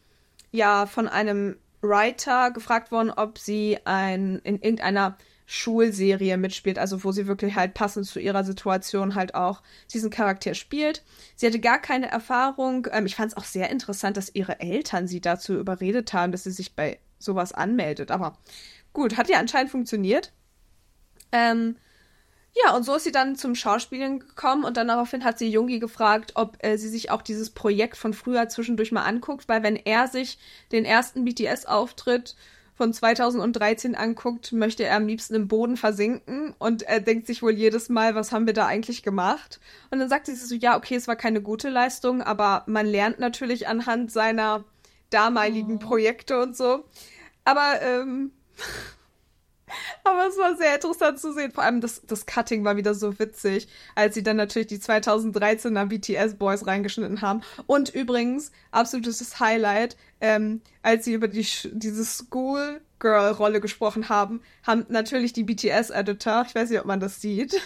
ja von einem Writer gefragt worden, ob sie ein in irgendeiner Schulserie mitspielt, also wo sie wirklich halt passend zu ihrer Situation halt auch diesen Charakter spielt. Sie hatte gar keine Erfahrung. Ähm, ich fand es auch sehr interessant, dass ihre Eltern sie dazu überredet haben, dass sie sich bei sowas anmeldet. Aber gut, hat ja anscheinend funktioniert. Ähm, ja, und so ist sie dann zum Schauspielen gekommen und dann daraufhin hat sie Jungi gefragt, ob äh, sie sich auch dieses Projekt von früher zwischendurch mal anguckt, weil wenn er sich den ersten BTS-Auftritt von 2013 anguckt, möchte er am liebsten im Boden versinken und er denkt sich wohl jedes Mal, was haben wir da eigentlich gemacht? Und dann sagt sie so, ja, okay, es war keine gute Leistung, aber man lernt natürlich anhand seiner damaligen oh. Projekte und so. Aber, ähm, aber es war sehr interessant zu sehen. Vor allem das, das Cutting war wieder so witzig, als sie dann natürlich die 2013er BTS Boys reingeschnitten haben. Und übrigens, absolutes Highlight, ähm, als sie über die, diese Schoolgirl-Rolle gesprochen haben, haben natürlich die BTS-Editor, ich weiß nicht, ob man das sieht.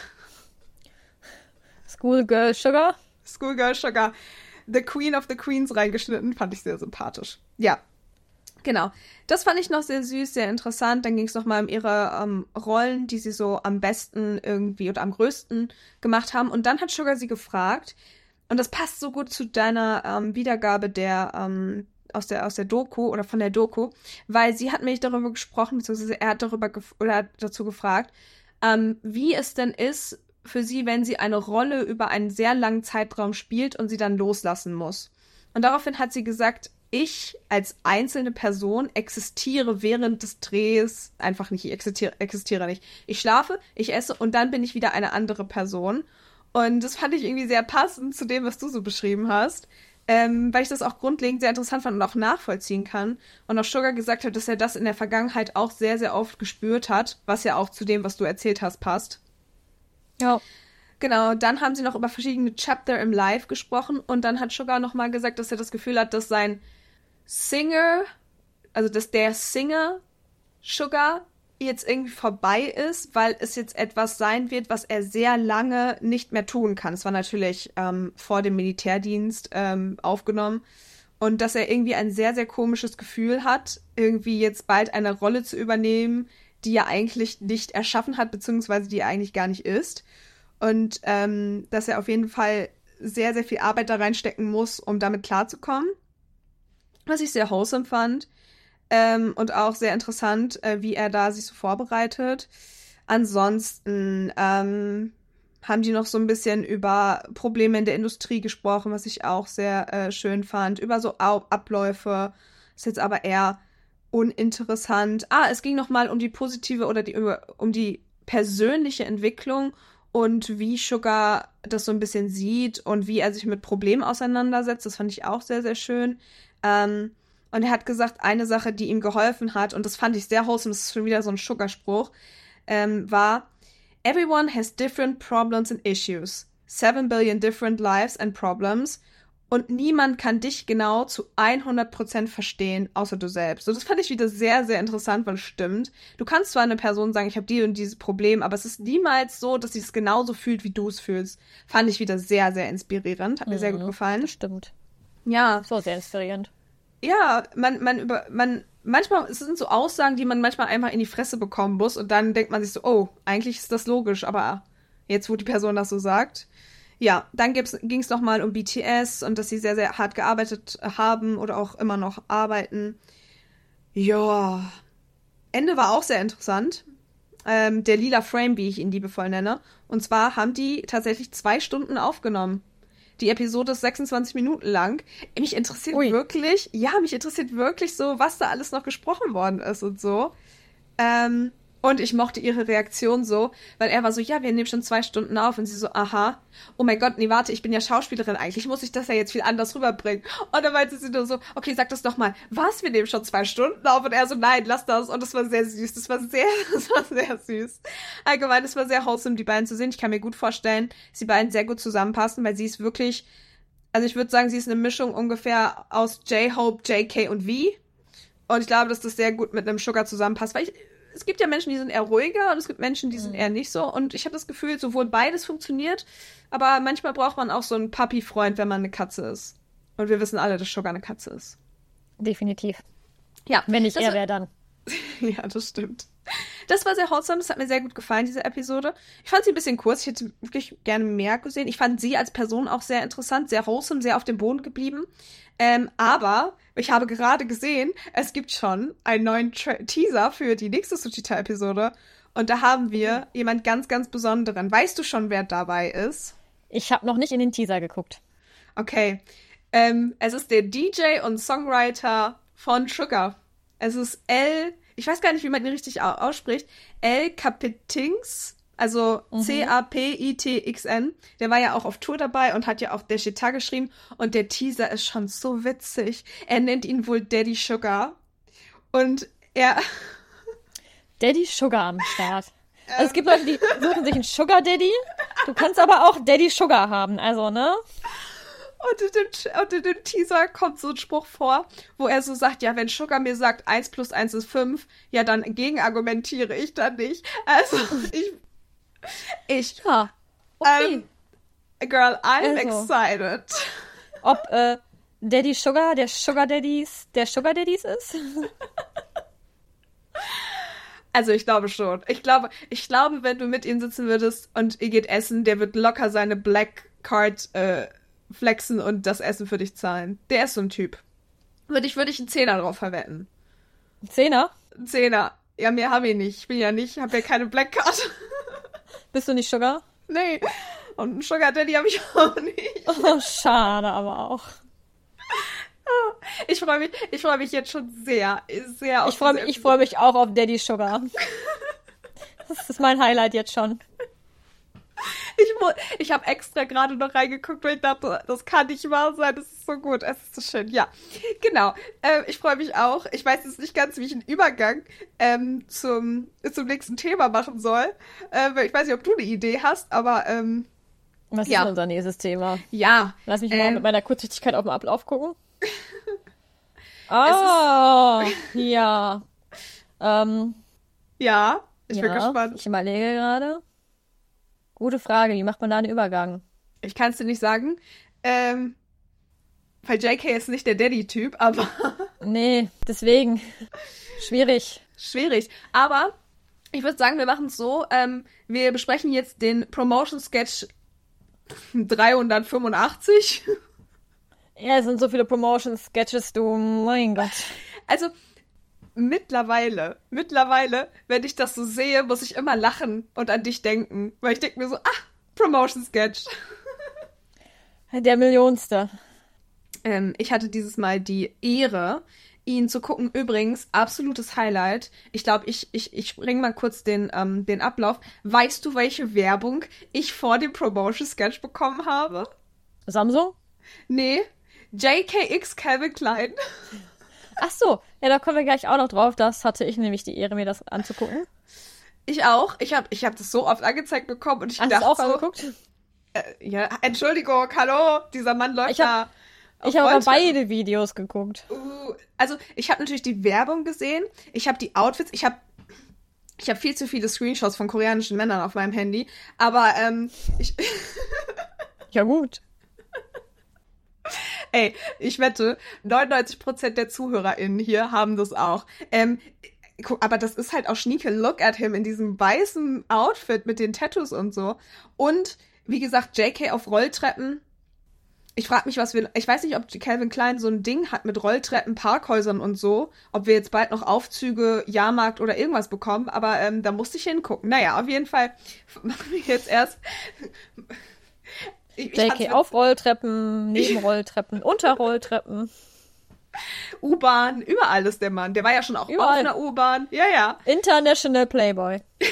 Schoolgirl Sugar? Schoolgirl Sugar. The Queen of the Queens reingeschnitten, fand ich sehr sympathisch. Ja, Genau. Das fand ich noch sehr süß, sehr interessant. Dann ging es nochmal um ihre ähm, Rollen, die sie so am besten irgendwie oder am größten gemacht haben. Und dann hat Sugar sie gefragt, und das passt so gut zu deiner ähm, Wiedergabe der, ähm, aus der, aus der Doku oder von der Doku, weil sie hat mich darüber gesprochen, beziehungsweise er hat darüber oder hat dazu gefragt, ähm, wie es denn ist für sie, wenn sie eine Rolle über einen sehr langen Zeitraum spielt und sie dann loslassen muss. Und daraufhin hat sie gesagt, ich als einzelne Person existiere während des Drehs einfach nicht. Ich existiere, existiere nicht. Ich schlafe, ich esse und dann bin ich wieder eine andere Person. Und das fand ich irgendwie sehr passend zu dem, was du so beschrieben hast. Ähm, weil ich das auch grundlegend sehr interessant fand und auch nachvollziehen kann. Und auch Sugar gesagt hat, dass er das in der Vergangenheit auch sehr, sehr oft gespürt hat, was ja auch zu dem, was du erzählt hast, passt. Ja. Genau, dann haben sie noch über verschiedene Chapter im Live gesprochen und dann hat Sugar nochmal gesagt, dass er das Gefühl hat, dass sein Singer, also dass der Singer Sugar jetzt irgendwie vorbei ist, weil es jetzt etwas sein wird, was er sehr lange nicht mehr tun kann. Es war natürlich ähm, vor dem Militärdienst ähm, aufgenommen. Und dass er irgendwie ein sehr, sehr komisches Gefühl hat, irgendwie jetzt bald eine Rolle zu übernehmen, die er eigentlich nicht erschaffen hat, beziehungsweise die er eigentlich gar nicht ist. Und ähm, dass er auf jeden Fall sehr, sehr viel Arbeit da reinstecken muss, um damit klarzukommen was ich sehr wholesome fand. Ähm, und auch sehr interessant, äh, wie er da sich so vorbereitet. Ansonsten ähm, haben die noch so ein bisschen über Probleme in der Industrie gesprochen, was ich auch sehr äh, schön fand. Über so Abläufe. Ist jetzt aber eher uninteressant. Ah, es ging noch mal um die positive oder die um die persönliche Entwicklung und wie Sugar das so ein bisschen sieht und wie er sich mit Problemen auseinandersetzt. Das fand ich auch sehr, sehr schön. Ähm, und er hat gesagt, eine Sache, die ihm geholfen hat, und das fand ich sehr wholesome, das ist schon wieder so ein Sugarspruch, ähm, war, Everyone has different problems and issues. Seven billion different lives and problems. Und niemand kann dich genau zu 100% verstehen, außer du selbst. So, das fand ich wieder sehr, sehr interessant, weil es stimmt. Du kannst zwar eine Person sagen, ich habe die und dieses Problem, aber es ist niemals so, dass sie es genauso fühlt, wie du es fühlst. Fand ich wieder sehr, sehr inspirierend. Hat mir mhm, sehr gut gefallen. Das stimmt. Ja. So sehr inspirierend. Ja, man, man über, man, manchmal, es sind so Aussagen, die man manchmal einfach in die Fresse bekommen muss und dann denkt man sich so, oh, eigentlich ist das logisch, aber jetzt, wo die Person das so sagt. Ja, dann ging es nochmal um BTS und dass sie sehr, sehr hart gearbeitet haben oder auch immer noch arbeiten. Ja. Ende war auch sehr interessant. Ähm, der lila Frame, wie ich ihn liebevoll nenne. Und zwar haben die tatsächlich zwei Stunden aufgenommen. Die Episode ist 26 Minuten lang. Mich interessiert Ui. wirklich, ja, mich interessiert wirklich so, was da alles noch gesprochen worden ist und so. Ähm, und ich mochte ihre Reaktion so, weil er war so, ja, wir nehmen schon zwei Stunden auf. Und sie so, aha, oh mein Gott, nee, warte, ich bin ja Schauspielerin, eigentlich muss ich das ja jetzt viel anders rüberbringen. Und dann meinte sie nur so, okay, sag das doch mal, was, wir nehmen schon zwei Stunden auf? Und er so, nein, lass das. Und das war sehr süß, das war sehr, das war sehr süß. Allgemein, es war sehr wholesome, die beiden zu sehen. Ich kann mir gut vorstellen, die beiden sehr gut zusammenpassen, weil sie ist wirklich Also ich würde sagen, sie ist eine Mischung ungefähr aus J-Hope, JK und V. Und ich glaube, dass das sehr gut mit einem Sugar zusammenpasst, weil ich, es gibt ja Menschen, die sind eher ruhiger und es gibt Menschen, die sind eher nicht so. Und ich habe das Gefühl, sowohl beides funktioniert, aber manchmal braucht man auch so einen Papi-Freund, wenn man eine Katze ist. Und wir wissen alle, dass Sugar eine Katze ist. Definitiv. Ja, Wenn nicht das er wäre dann. Ja, das stimmt. Das war sehr wholesome, das hat mir sehr gut gefallen, diese Episode. Ich fand sie ein bisschen kurz, ich hätte wirklich gerne mehr gesehen. Ich fand sie als Person auch sehr interessant, sehr wholesome, sehr auf dem Boden geblieben. Ähm, aber ich habe gerade gesehen, es gibt schon einen neuen Tra Teaser für die nächste Suchita-Episode. Und da haben wir jemand ganz, ganz Besonderen. Weißt du schon, wer dabei ist? Ich habe noch nicht in den Teaser geguckt. Okay. Ähm, es ist der DJ und Songwriter von Sugar. Es ist L, ich weiß gar nicht, wie man ihn richtig au- ausspricht. L Capitings, also C-A-P-I-T-X-N. Der war ja auch auf Tour dabei und hat ja auch Deshita geschrieben. Und der Teaser ist schon so witzig. Er nennt ihn wohl Daddy Sugar. Und er, Daddy Sugar am Start. Also es gibt Leute, die suchen sich einen Sugar Daddy. Du kannst aber auch Daddy Sugar haben. Also, ne? Und in, dem, und in dem Teaser kommt so ein Spruch vor, wo er so sagt, ja, wenn Sugar mir sagt, 1 plus 1 ist 5, ja, dann gegenargumentiere ich da nicht. Also, ich, ich, Ja. Okay. ähm, girl, I'm Also. excited. Ob äh, Daddy Sugar der Sugar Daddies der Sugar Daddies ist? Also, ich glaube schon. Ich glaube, ich glaube, wenn du mit ihm sitzen würdest und ihr geht essen, der wird locker seine Black Card, äh, flexen und das Essen für dich zahlen. Der ist so ein Typ. Würde ich, würde ich einen Zehner drauf verwetten. Zehner? Ein Zehner. Ja, mehr habe ich nicht. Ich bin ja nicht, habe ja keine Black Card. Bist du nicht Sugar? Nee. Und einen Sugar Daddy habe ich auch nicht. Oh, schade, aber auch. Ich freue mich, ich freue mich jetzt schon sehr, sehr auf Ich freue mich, ich freue mich auch auf Daddy Sugar. Das ist mein Highlight jetzt schon. Ich, ich habe extra gerade noch reingeguckt, weil ich dachte, das kann nicht wahr sein. Das ist so gut, es ist so schön. Ja, genau. Ähm, ich freue mich auch. Ich weiß jetzt nicht ganz, wie ich einen Übergang ähm, zum, zum nächsten Thema machen soll. Äh, weil ich weiß nicht, ob du eine Idee hast, aber ähm, Was ist Ja. denn unser nächstes Thema? ja. Lass mich mal Ähm, mit meiner Kurzsichtigkeit auf den Ablauf gucken. Ah, ja. Ähm, Ja, ich ja, bin gespannt. Ich überlege gerade. Gute Frage, wie macht man da einen Übergang? Ich kann es dir nicht sagen. Ähm, weil JK ist nicht der Daddy-Typ, aber Nee, deswegen. Schwierig. schwierig. Aber ich würde sagen, wir machen es so. Ähm, wir besprechen jetzt den Promotion-Sketch 385. Ja, es sind so viele Promotion-Sketches, du, mein Gott. Also mittlerweile, mittlerweile, wenn ich das so sehe, muss ich immer lachen und an dich denken. Weil ich denke mir so, ah, Promotion-Sketch. Der Millionste. Ähm, ich hatte dieses Mal die Ehre, ihn zu gucken. Übrigens, absolutes Highlight. Ich glaube, ich, ich, ich bringe mal kurz den, ähm, den Ablauf. Weißt du, welche Werbung ich vor dem Promotion-Sketch bekommen habe? Samsung? Nee. JKX Calvin Klein. Ach so, ja, da kommen wir gleich auch noch drauf. Das hatte ich nämlich die Ehre, mir das anzugucken. Ich auch. Ich habe ich hab das so oft angezeigt bekommen und ich Hast dachte auch so, angeguckt? Äh, ja, Entschuldigung, hallo, dieser Mann läuft Ich hab- da. Ich habe aber beide Videos geguckt. Uh, also ich habe natürlich die Werbung gesehen, ich habe die Outfits, ich habe ich habe viel zu viele Screenshots von koreanischen Männern auf meinem Handy, aber ähm, ich, Ja, gut. ey, ich wette, 99% der ZuhörerInnen hier haben das auch. Ähm, aber das ist halt auch schnieke Look at him in diesem weißen Outfit mit den Tattoos und so. Und wie gesagt, JK auf Rolltreppen. Ich frage mich, was wir. Ich weiß nicht, ob Calvin Klein so ein Ding hat mit Rolltreppen, Parkhäusern und so. Ob wir jetzt bald noch Aufzüge, Jahrmarkt oder irgendwas bekommen. Aber ähm, da musste ich hingucken. Naja, auf jeden Fall machen wir jetzt erst. Ich, JK auf Rolltreppen, neben Rolltreppen, unter Rolltreppen. U-Bahn, überall ist der Mann. Der war ja schon auch Überall. auf einer U-Bahn. Ja, ja. International Playboy.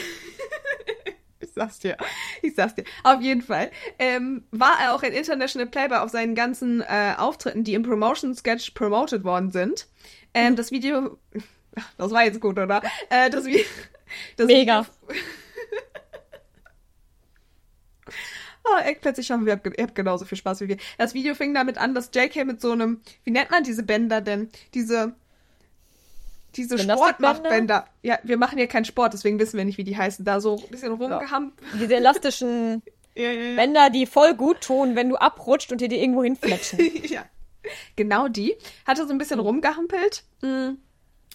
Ich sag's dir. Ich sag's dir. Auf jeden Fall. Ähm, war er auch in International Playboy auf seinen ganzen äh, Auftritten, die im Promotion-Sketch promoted worden sind. Ähm, das Video. Das war jetzt gut, oder? Äh, das, Vi- das Mega. Video, Oh, Eckplätze, ich hoffe, ihr habt, ihr habt genauso viel Spaß wie wir. Das Video fing damit an, dass JK mit so einem, wie nennt man diese Bänder denn? Diese, diese? Sportmachbänder. Ja, wir machen ja keinen Sport, deswegen wissen wir nicht, wie die heißen. Da so ein bisschen rumgehampelt. Diese elastischen Ja, ja, ja. Bänder, die voll gut tun, wenn du abrutscht und dir die irgendwo hinfletschen. ja. Genau die. Hatte so ein bisschen rumgehampelt. Mm.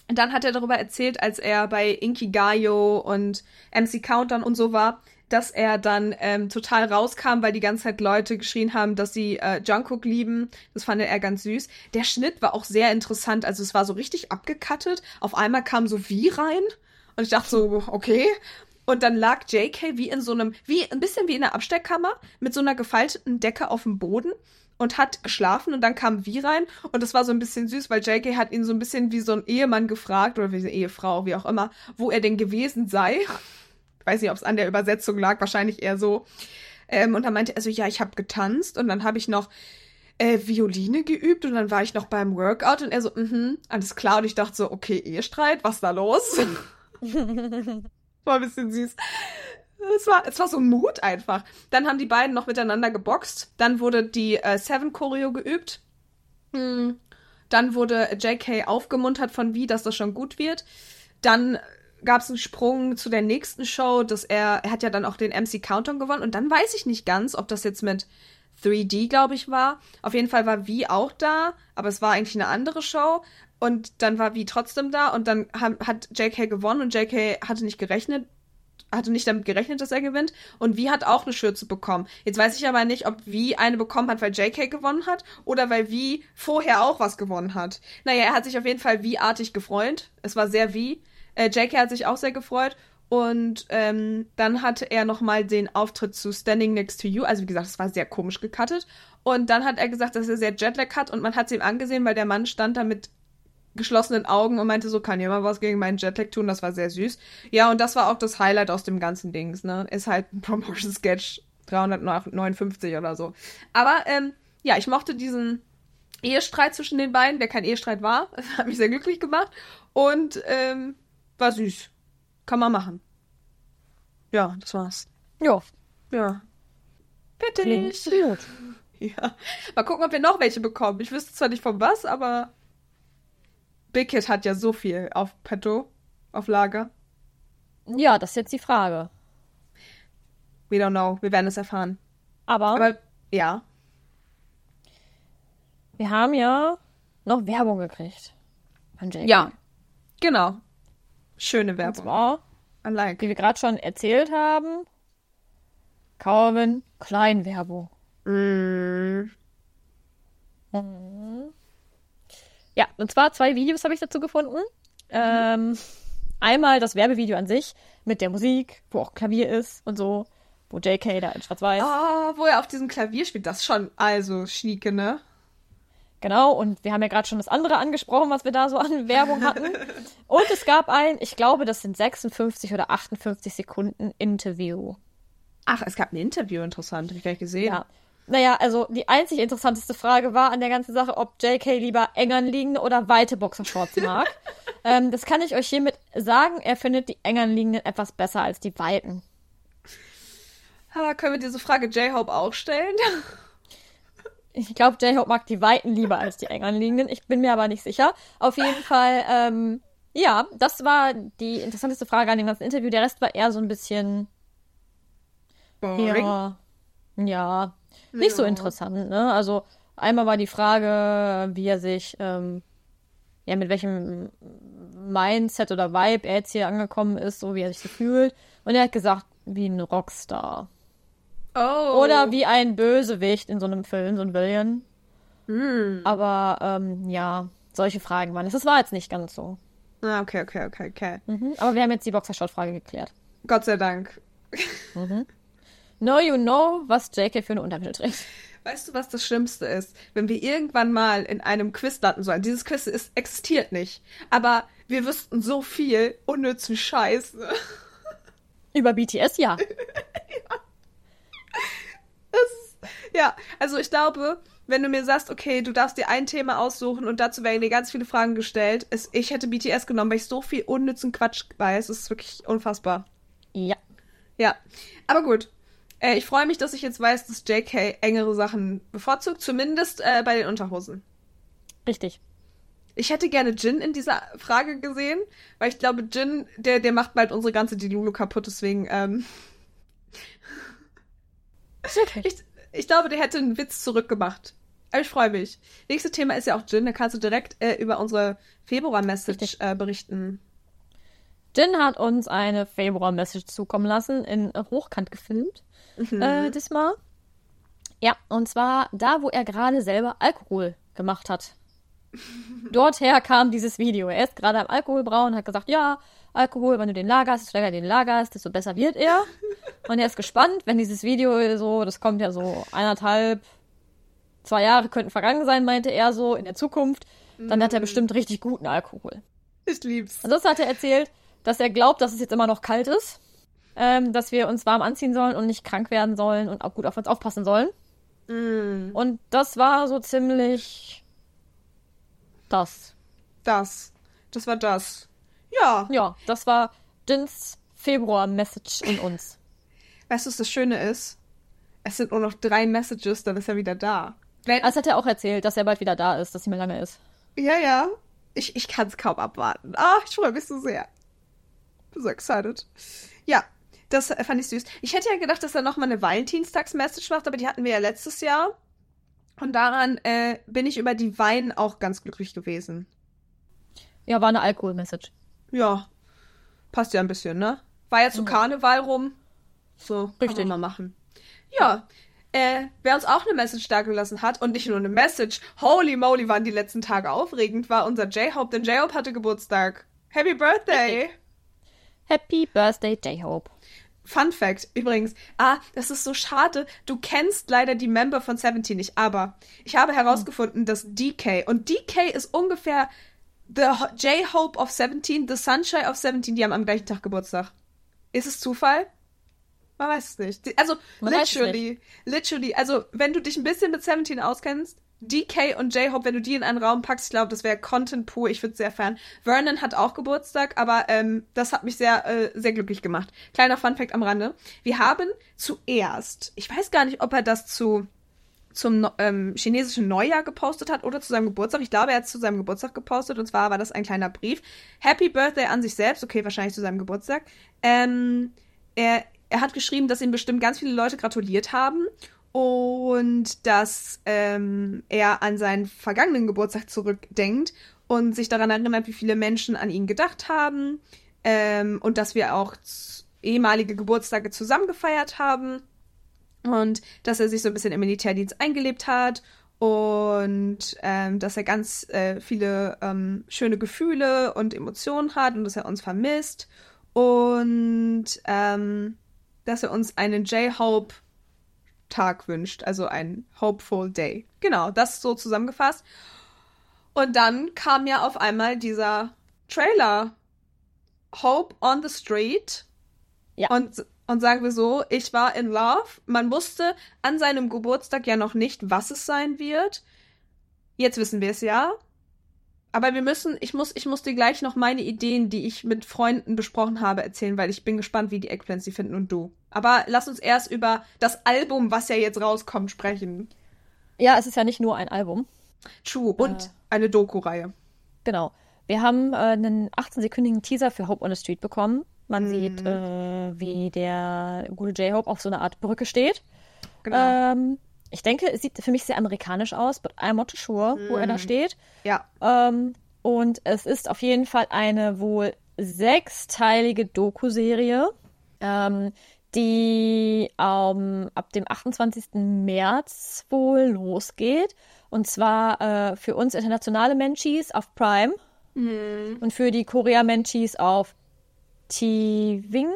Und dann hat er darüber erzählt, als er bei Inkigayo und MC Countdown und so war, dass er dann ähm, total rauskam, weil die ganze Zeit Leute geschrien haben, dass sie äh, Jungkook lieben. Das fand er ganz süß. Der Schnitt war auch sehr interessant. Also es war so richtig abgekattet. Auf einmal kam so wie rein. Und ich dachte so, okay. Und dann lag JK wie in so einem, wie ein bisschen wie in einer Abstellkammer mit so einer gefalteten Decke auf dem Boden und hat geschlafen und dann kam wie rein und das war so ein bisschen süß, weil JK hat ihn so ein bisschen wie so ein Ehemann gefragt oder wie eine Ehefrau, wie auch immer, wo er denn gewesen sei. Ich weiß nicht, ob es an der Übersetzung lag, wahrscheinlich eher so. Ähm, und dann meinte er so, ja, ich habe getanzt und dann habe ich noch äh, Violine geübt und dann war ich noch beim Workout und er so, mhm, alles klar. Und ich dachte so, okay, Ehestreit, was da los? war ein bisschen süß. Es war, es war so Mut einfach. Dann haben die beiden noch miteinander geboxt. Dann wurde die äh, Seven Choreo geübt. Hm. Dann wurde JK aufgemuntert von wie, dass das schon gut wird. Dann gab es einen Sprung zu der nächsten Show, dass er, er hat ja dann auch den MC Countdown gewonnen. Und dann weiß ich nicht ganz, ob das jetzt mit 3D, glaube ich, war. Auf jeden Fall war wie auch da, aber es war eigentlich eine andere Show. Und dann war wie trotzdem da und dann hat, JK gewonnen und JK hatte nicht gerechnet, hatte nicht damit gerechnet, dass er gewinnt. Und wie hat auch eine Schürze bekommen. Jetzt weiß ich aber nicht, ob wie eine bekommen hat, weil JK gewonnen hat oder weil wie vorher auch was gewonnen hat. Naja, er hat sich auf jeden Fall wie artig gefreut. Es war sehr wie. Äh, JK hat sich auch sehr gefreut. Und ähm, dann hatte er nochmal den Auftritt zu Standing Next to You. Also wie gesagt, es war sehr komisch gecuttet. Und dann hat er gesagt, dass er sehr Jetlag hat und man hat es ihm angesehen, weil der Mann stand da mit geschlossenen Augen und meinte so, kann jemand was gegen meinen Jetlag tun? Das war sehr süß. Ja, und das war auch das Highlight aus dem ganzen Dings, ne? Ist halt ein Promotion-Sketch 359 oder so. Aber, ähm, ja, ich mochte diesen Ehestreit zwischen den beiden, der kein Ehestreit war. Das hat mich sehr glücklich gemacht. Und, ähm, war süß. Kann man machen. Ja, das war's. Jo, Ja. Bitte nicht. gut. Ja. Mal gucken, ob wir noch welche bekommen. Ich wüsste zwar nicht von was, aber Big Hit hat ja so viel auf Petto, auf Lager. Ja, das ist jetzt die Frage. We don't know. Wir werden es erfahren. Aber, Aber ja. wir haben ja noch Werbung gekriegt. Von Jake. Ja. Genau. Schöne Und Werbung. zwar, I like. wie wir gerade schon erzählt haben, Calvin Klein Werbung. Mm. Ja, und zwar zwei Videos habe ich dazu gefunden. Ähm, einmal das Werbevideo an sich mit der Musik, wo auch Klavier ist und so, wo JK da in Schwarz-Weiß. Oh, wo er auf diesem Klavier spielt, das ist schon, also, schnieke, ne? Genau, und wir haben ja gerade schon das andere angesprochen, was wir da so an Werbung hatten. Und es gab ein, ich glaube, das sind 56 oder 58 Sekunden Interview. Ach, es gab ein Interview, interessant, hab ich gleich gesehen. Ja. Naja, also die einzig interessanteste Frage war an der ganzen Sache, ob JK lieber eng anliegende oder weite Boxershorts mag. ähm, das kann ich euch hiermit sagen. Er findet die eng anliegenden etwas besser als die weiten. Ah, können wir diese Frage J-Hope auch stellen? Ich glaube, J-Hope mag die weiten lieber als die eng anliegenden. Ich bin mir aber nicht sicher. Auf jeden Fall, ähm, ja, das war die interessanteste Frage an dem ganzen Interview. Der Rest war eher so ein bisschen, Boring. ja, ja, nicht so Ja. interessant, ne? Also einmal war die Frage, wie er sich, ähm, ja, mit welchem Mindset oder Vibe er jetzt hier angekommen ist, so wie er sich so fühlt. Und er hat gesagt, wie ein Rockstar. Oh. Oder wie ein Bösewicht in so einem Film, so ein Villain. Hm. Aber ähm, ja, solche Fragen waren es. Das war jetzt nicht ganz so. Ah, okay, okay, okay, okay. Mhm. Aber wir haben jetzt die Boxershot-Frage geklärt. Gott sei Dank. Know you know, was JK für eine Unterwäsche trägt. Weißt du, was das Schlimmste ist? Wenn wir irgendwann mal in einem Quiz landen sollen. Dieses Quiz ist, existiert nicht. Aber wir wüssten so viel unnützen Scheiß. Über BTS, ja. Ja, also ich glaube, wenn du mir sagst, okay, du darfst dir ein Thema aussuchen und dazu werden dir ganz viele Fragen gestellt, ist, ich hätte BTS genommen, weil ich so viel unnützen Quatsch weiß. Es ist wirklich unfassbar. Ja. Ja, aber gut. Äh, ich freue mich, dass ich jetzt weiß, dass JK engere Sachen bevorzugt, zumindest äh, bei den Unterhosen. Richtig. Ich hätte gerne Jin in dieser Frage gesehen, weil ich glaube, Jin, der, der macht bald unsere ganze Dilulu kaputt, deswegen, ähm. ich, ich glaube, der hätte einen Witz zurückgemacht. Aber ich freue mich. Nächstes Thema ist ja auch Jin, da kannst du direkt äh, über unsere Februar-Message äh, berichten. Jin hat uns eine Februar-Message zukommen lassen, in Hochkant gefilmt, Mhm. äh, diesmal. Ja, und zwar da, wo er gerade selber Alkohol gemacht hat. Dorther kam dieses Video. Er ist gerade am Alkoholbrauen und hat gesagt, ja, Alkohol, wenn du den lagerst, desto länger den lagerst, desto besser wird er. Und er ist gespannt, wenn dieses Video so, das kommt ja so eineinhalb, zwei Jahre könnten vergangen sein, meinte er so, in der Zukunft, dann hat er bestimmt richtig guten Alkohol. Ich lieb's. Ansonsten hat er erzählt, dass er glaubt, dass es jetzt immer noch kalt ist, ähm, dass wir uns warm anziehen sollen und nicht krank werden sollen und auch gut auf uns aufpassen sollen. Mm, Und das war so ziemlich das. das. Das war das. Ja. Ja, das war Jins Februar-Message in uns. Weißt du, was das Schöne ist? Es sind nur noch drei Messages, dann ist er wieder da. Wenn, Das hat er auch erzählt, dass er bald wieder da ist, dass nicht mehr lange ist. ja, ja. Ich, ich kann es kaum abwarten. Ah, ich freue mich so sehr. Bin so excited. Ja, das fand ich süß. Ich hätte ja gedacht, dass er nochmal eine Valentinstags-Message macht, aber die hatten wir ja letztes Jahr. Und daran äh, bin ich über die Wein auch ganz glücklich gewesen. Ja, war eine Alkohol-Message. Ja, passt ja ein bisschen, ne? War ja zu Karneval rum. So, kann Richtig. man mal machen. Ja, äh, wer uns auch eine Message dagelassen hat und nicht nur eine Message, holy moly, waren die letzten Tage aufregend, war unser J-Hope, denn J-Hope hatte Geburtstag. Happy Birthday! Happy Birthday, J-Hope. Fun Fact, übrigens. Ah, das ist so schade. Du kennst leider die Member von Seventeen nicht, aber ich habe herausgefunden, dass DK, und DK ist ungefähr the Ho- J-Hope of Seventeen, the Sunshine of Seventeen, die haben am gleichen Tag Geburtstag. Ist es Zufall? Man weiß es nicht. Also, Man literally, literally, also, wenn du dich ein bisschen mit Seventeen auskennst, DK und J-Hope, wenn du die in einen Raum packst, ich glaube, das wäre Content pur. Ich würde sehr fern. Vernon hat auch Geburtstag, aber ähm, das hat mich sehr, äh, sehr glücklich gemacht. Kleiner Funfact am Rande. Wir haben zuerst, ich weiß gar nicht, ob er das zu zum ähm, chinesischen Neujahr gepostet hat oder zu seinem Geburtstag. Ich glaube, er hat es zu seinem Geburtstag gepostet und zwar war das ein kleiner Brief. Happy Birthday an sich selbst, okay, wahrscheinlich zu seinem Geburtstag. Ähm, er, er hat geschrieben, dass ihm bestimmt ganz viele Leute gratuliert haben und dass ähm, er an seinen vergangenen Geburtstag zurückdenkt und sich daran erinnert, wie viele Menschen an ihn gedacht haben ähm, und dass wir auch ehemalige Geburtstage zusammen gefeiert haben und dass er sich so ein bisschen im Militärdienst eingelebt hat und ähm, dass er ganz äh, viele ähm, schöne Gefühle und Emotionen hat und dass er uns vermisst und ähm, dass er uns einen J-Hope Tag wünscht, also ein Hopeful Day. Genau, das so zusammengefasst. Und dann kam ja auf einmal dieser Trailer Hope on the Street. Ja. Und, und sagen wir so, ich war in Love. Man wusste an seinem Geburtstag ja noch nicht, was es sein wird. Jetzt wissen wir es ja. Aber wir müssen, ich muss, ich muss dir gleich noch meine Ideen, die ich mit Freunden besprochen habe, erzählen, weil ich bin gespannt, wie die Eggplants die finden und du. Aber lass uns erst über das Album, was ja jetzt rauskommt, sprechen. Ja, es ist ja nicht nur ein Album. True. Und eine Doku-Reihe. Genau. Wir haben äh, einen 18-sekündigen Teaser für Hope on the Street bekommen. Man sieht, äh, wie der gute J-Hope auf so einer Art Brücke steht. Genau. Ähm, ich denke, es sieht für mich sehr amerikanisch aus, but I'm not sure, wo er da steht. ja. Ähm, und es ist auf jeden Fall eine wohl sechsteilige Doku-Serie, ähm, die ähm, ab dem 28. März wohl losgeht. Und zwar äh, für uns internationale Menschis auf Prime und für die Korea-Menschis auf TVing.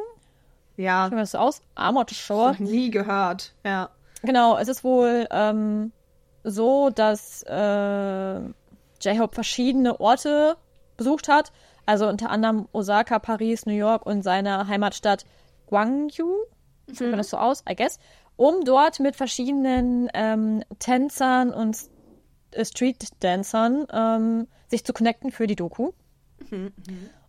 Ja. Wie das so aus? Not sure. Noch nie gehört. Ja. Genau, es ist wohl ähm, so, dass äh, J-Hope verschiedene Orte besucht hat. Also unter anderem Osaka, Paris, New York und seine Heimatstadt Gwangju. Sieht man das so aus, I guess. Um dort mit verschiedenen ähm, Tänzern und äh, Street-Dancern ähm, sich zu connecten für die Doku.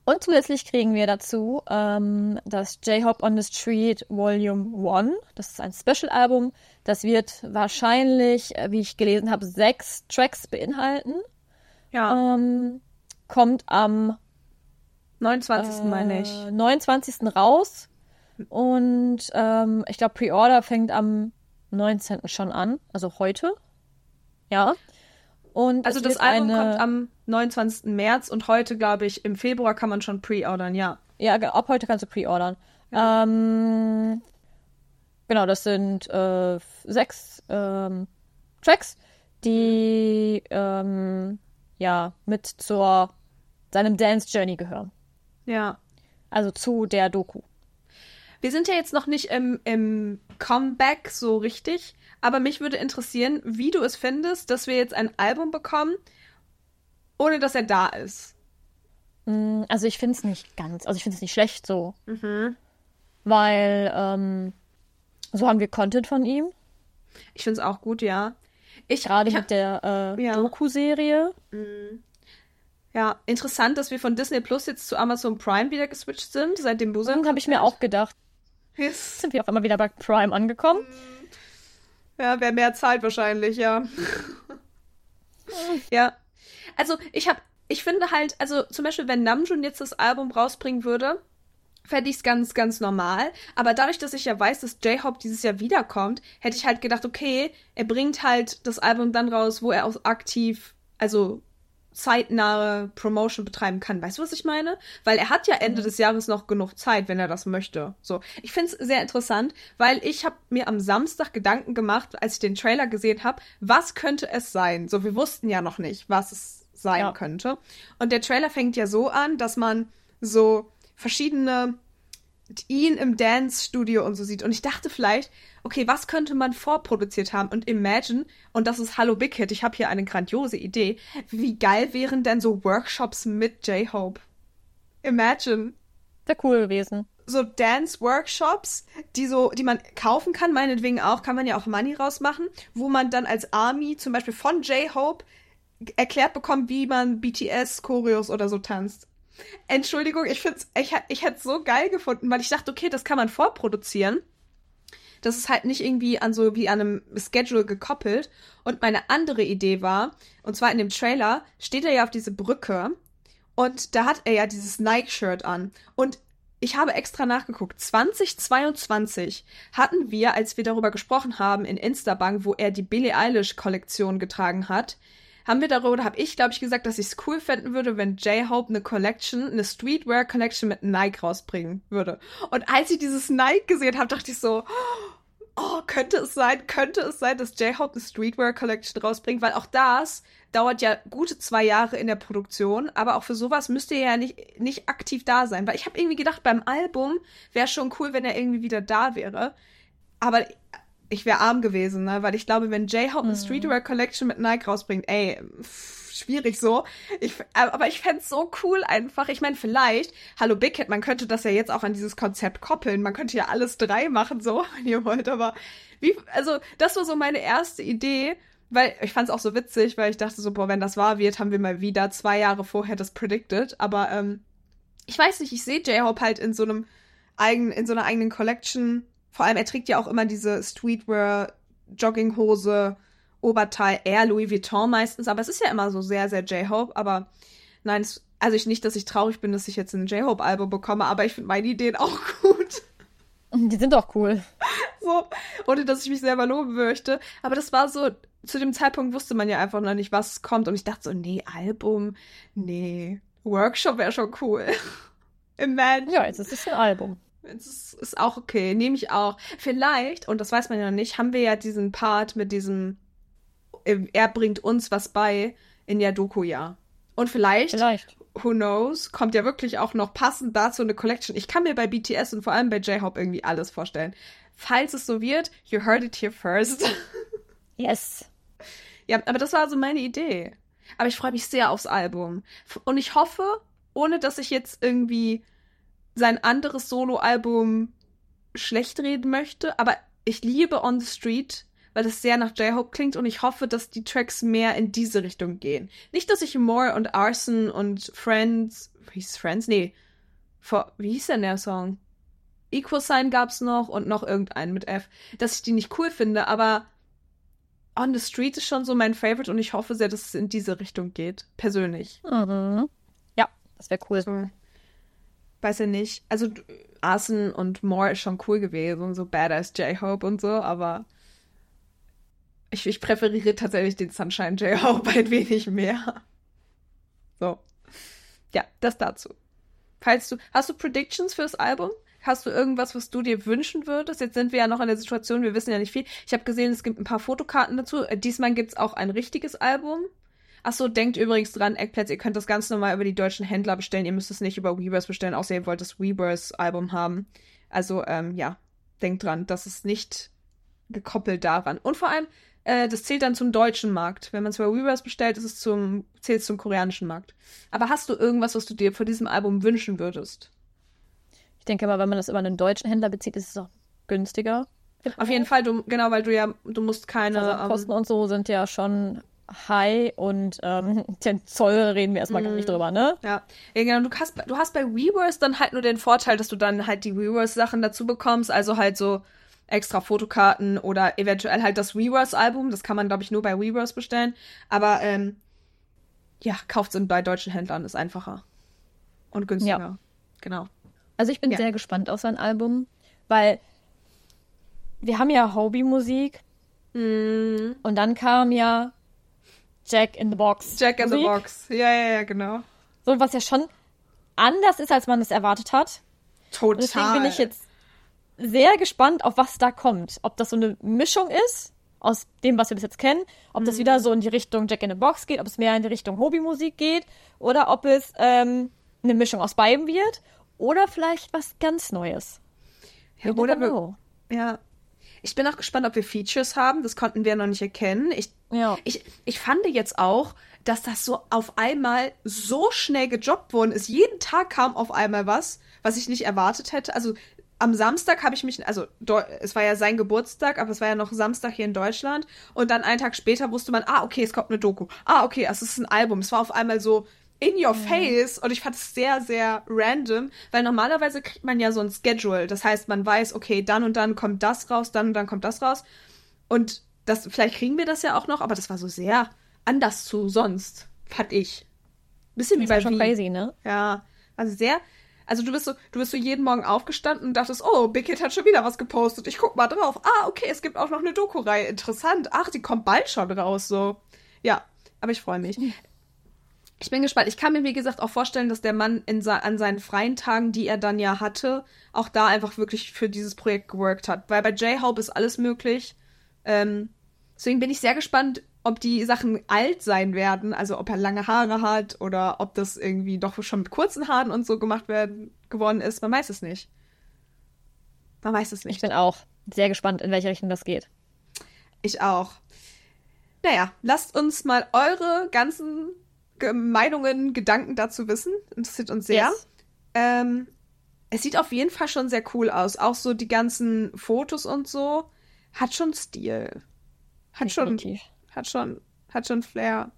Und zusätzlich kriegen wir dazu ähm, das J-Hop on the Street Volume 1. Das ist ein Special-Album. Das wird wahrscheinlich, äh, wie ich gelesen habe, sechs Tracks beinhalten. Ja. Ähm, kommt am 29. meine ich. äh, 29. raus. Und ähm, ich glaube, Pre-Order fängt am 19. schon an. Also heute. Ja. Und Also das Album eine, kommt am 29. März und heute, glaube ich, im Februar kann man schon pre-ordern, ja. Ja, ab heute kannst du pre-ordern. Ähm, genau, das sind äh, sechs ähm, Tracks, die ähm, ja mit zur seinem Dance Journey gehören. Ja. Also zu der Doku. Wir sind ja jetzt noch nicht im, im Comeback so richtig, aber mich würde interessieren, wie du es findest, dass wir jetzt ein Album bekommen, ohne dass er da ist. Mm, Also ich finde es nicht ganz, also ich finde es nicht schlecht so. Weil ähm, so haben wir Content von ihm, Ich finde es auch gut, ja. Ich, gerade ich mit der äh, Ja. Doku-Serie. Ja, interessant, dass wir von Disney Plus jetzt zu Amazon Prime wieder geswitcht sind, seit dem Busan. Dann habe ich mir auch gedacht, Yes. sind wir auf einmal wieder bei Prime angekommen. Ja, wer mehr zahlt wahrscheinlich, ja. ja. Also, ich habe, ich finde halt, also zum Beispiel, wenn Namjoon jetzt das Album rausbringen würde, fände ich es ganz, ganz normal. Aber dadurch, dass ich ja weiß, dass J-Hope dieses Jahr wiederkommt, hätte ich halt gedacht, okay, er bringt halt das Album dann raus, wo er auch aktiv, also zeitnahe Promotion betreiben kann. Weißt du, was ich meine? Weil er hat ja Ende des Jahres noch genug Zeit, wenn er das möchte. So, ich finde es sehr interessant, weil ich habe mir am Samstag Gedanken gemacht, als ich den Trailer gesehen habe, was könnte es sein? So, wir wussten ja noch nicht, was es sein Ja. könnte. Und der Trailer fängt ja so an, dass man so verschiedene ihn im Dance-Studio und so sieht. Und ich dachte vielleicht, okay, was könnte man vorproduziert haben? Und imagine, und das ist Hallo Big Hit, ich habe hier eine grandiose Idee. Wie geil wären denn so Workshops mit J-Hope? Imagine. Wäre cool gewesen. So Dance-Workshops, die so, die man kaufen kann, meinetwegen auch, kann man ja auch Money rausmachen, wo man dann als Army zum Beispiel von J-Hope erklärt bekommt, wie man BTS, Choreos oder so tanzt. Entschuldigung, ich find's, ich, ich hätte so geil gefunden, weil ich dachte, okay, das kann man vorproduzieren. Das ist halt nicht irgendwie an so wie an einem Schedule gekoppelt. Und meine andere Idee war, und zwar in dem Trailer steht er ja auf diese Brücke und da hat er ja dieses Nike-Shirt an. Und ich habe extra nachgeguckt. 2022 hatten wir, als wir darüber gesprochen haben in Instabank, wo er die Billie Eilish-Kollektion getragen hat, haben wir darüber, habe ich, glaube ich, gesagt, dass ich es cool fänden würde, wenn J-Hope eine Collection, eine Streetwear-Collection mit Nike rausbringen würde. Und als ich dieses Nike gesehen habe, dachte ich so, oh, könnte es sein, könnte es sein, dass J-Hope eine Streetwear-Collection rausbringt, weil auch das dauert ja gute zwei Jahre in der Produktion, aber auch für sowas müsste er ja nicht, nicht aktiv da sein, weil ich habe irgendwie gedacht, beim Album wäre schon cool, wenn er irgendwie wieder da wäre, aber ich wäre arm gewesen, ne? weil ich glaube, wenn J-Hope eine Streetwear Collection mit Nike rausbringt, ey, pff, schwierig so. Ich, aber ich fänd's so cool einfach. Ich meine, vielleicht, hallo Big Hit, man könnte das ja jetzt auch an dieses Konzept koppeln. Man könnte ja alles drei machen, so, wenn ihr wollt, aber wie, also, das war so meine erste Idee, weil ich fand's auch so witzig, weil ich dachte so, boah, wenn das wahr wird, haben wir mal wieder zwei Jahre vorher das predicted, aber, ähm, ich weiß nicht, ich sehe J-Hope halt in so einem eigenen, in so einer eigenen Collection. Vor allem, er trägt ja auch immer diese Streetwear, Jogginghose, Oberteil, eher Louis Vuitton meistens, aber es ist ja immer so sehr, sehr J-Hope, aber nein, es, also ich nicht, dass ich traurig bin, dass ich jetzt ein J-Hope-Album bekomme, aber ich finde meine Ideen auch gut. Die sind doch cool. So, ohne dass ich mich selber loben möchte. Aber das war so, zu dem Zeitpunkt wusste man ja einfach noch nicht, was kommt. Und ich dachte so, nee, Album, nee, Workshop wäre schon cool. Imagine. Ja, jetzt ist es ein Album. Es ist, ist auch okay, nehme ich auch. Vielleicht, und das weiß man ja noch nicht, haben wir ja diesen Part mit diesem, äh, er bringt uns was bei in der Doku ja. Und vielleicht, Vielleicht. who knows, kommt ja wirklich auch noch passend dazu eine Collection. Ich kann mir bei BTS und vor allem bei J-Hope irgendwie alles vorstellen. Falls es so wird, you heard it here first. Yes. ja, aber das war so meine Idee. Aber ich freue mich sehr aufs Album. Und ich hoffe, ohne dass ich jetzt irgendwie sein anderes Soloalbum schlecht reden möchte, aber ich liebe On the Street, weil es sehr nach J-Hope klingt und ich hoffe, dass die Tracks mehr in diese Richtung gehen. Nicht, dass ich More und Arson und Friends hieß es Friends? Nee. For, wie hieß denn der Song? Equal Sign gab's noch und noch irgendeinen mit F. Dass ich die nicht cool finde, aber On the Street ist schon so mein Favorite und ich hoffe sehr, dass es in diese Richtung geht. Persönlich. Mhm. Ja, das wäre cool. So. Weiß ja nicht. Also Arson und More ist schon cool gewesen, so Badass J-Hope und so, aber ich, ich präferiere tatsächlich den Sunshine J-Hope ein wenig mehr. So. Ja, das dazu. Falls du, hast du Predictions fürs Album? Hast du irgendwas, was du dir wünschen würdest? Jetzt sind wir ja noch in der Situation, wir wissen ja nicht viel. Ich habe gesehen, es gibt ein paar Fotokarten dazu. Äh, diesmal gibt's auch ein richtiges Album. Achso, denkt übrigens dran, Eggplätze, ihr könnt das ganz normal über die deutschen Händler bestellen. Ihr müsst es nicht über Weavers bestellen, außer ihr wollt das Weavers-Album haben. Also, ähm, ja, denkt dran, das ist nicht gekoppelt daran. Und vor allem, äh, das zählt dann zum deutschen Markt. Wenn man es über Weavers bestellt, ist es zum, zählt es zum koreanischen Markt. Aber hast du irgendwas, was du dir vor diesem Album wünschen würdest? Ich denke mal, wenn man das über einen deutschen Händler bezieht, ist es auch günstiger. Auf jeden Fall, du, genau, weil du ja, du musst keine. Also Kosten ähm, und so sind ja schon high und ähm, den Zoll reden wir erstmal mm, gar nicht drüber, ne? Ja, ja genau. Du hast, du hast bei Weverse dann halt nur den Vorteil, dass du dann halt die Weverse-Sachen dazu bekommst, also halt so extra Fotokarten oder eventuell halt das Weverse-Album. Das kann man, glaube ich, nur bei Weverse bestellen. Aber ähm, ja, kauft es bei deutschen Händlern, ist einfacher. Und günstiger. Ja. Genau. Also ich bin ja. sehr gespannt auf sein Album, weil wir haben ja Hobby-Musik mm. und dann kam ja Jack in the Box. Jack in Musik. the Box. Ja, ja, ja, genau. So, was ja schon anders ist, als man es erwartet hat. Total. Und deswegen bin ich jetzt sehr gespannt, auf was da kommt. Ob das so eine Mischung ist aus dem, was wir bis jetzt kennen, ob mhm. das wieder so in die Richtung Jack in the Box geht, ob es mehr in die Richtung Hobbymusik geht oder ob es ähm, eine Mischung aus beiden wird oder vielleicht was ganz Neues. Ja, oder wir, ja, ich bin auch gespannt, ob wir Features haben. Das konnten wir noch nicht erkennen. Ich, ja. ich, ich fand jetzt auch, dass das so auf einmal so schnell gejobbt worden ist. Jeden Tag kam auf einmal was, was ich nicht erwartet hätte. Also am Samstag habe ich mich, also es war ja sein Geburtstag, aber es war ja noch Samstag hier in Deutschland. Und dann einen Tag später wusste man, ah, okay, es kommt eine Doku. Ah, okay, es ist ein Album. Es war auf einmal so in your mhm. face und ich fand es sehr, sehr random, weil normalerweise kriegt man ja so ein Schedule. Das heißt, man weiß, okay, dann und dann kommt das raus, dann und dann kommt das raus. Und das, vielleicht kriegen wir das ja auch noch, aber das war so sehr anders zu sonst, fand ich. Bisschen wie bei schon crazy, ne? Ja, also sehr, also du bist so, du bist so jeden Morgen aufgestanden und dachtest, oh, Big Hit hat schon wieder was gepostet. Ich guck mal drauf. Ah, okay, es gibt auch noch eine Doku-Reihe. Interessant. Ach, die kommt bald schon raus, so. Ja, aber ich freue mich. Ich bin gespannt. Ich kann mir, wie gesagt, auch vorstellen, dass der Mann in an seinen freien Tagen, die er dann ja hatte, auch da einfach wirklich für dieses Projekt geworkt hat. Weil bei J-Hope ist alles möglich. Ähm, deswegen bin ich sehr gespannt, ob die Sachen alt sein werden, also ob er lange Haare hat oder ob das irgendwie doch schon mit kurzen Haaren und so gemacht werden geworden ist. Man weiß es nicht. Man weiß es nicht. Ich bin auch sehr gespannt, in welche Richtung das geht. Ich auch. Naja, lasst uns mal eure ganzen Meinungen, Gedanken dazu wissen. Interessiert uns sehr. Yes. Ähm, es sieht auf jeden Fall schon sehr cool aus. Auch so die ganzen Fotos und so. Hat schon Stil. Hat Definitiv. schon hat schon, hat schon Flair.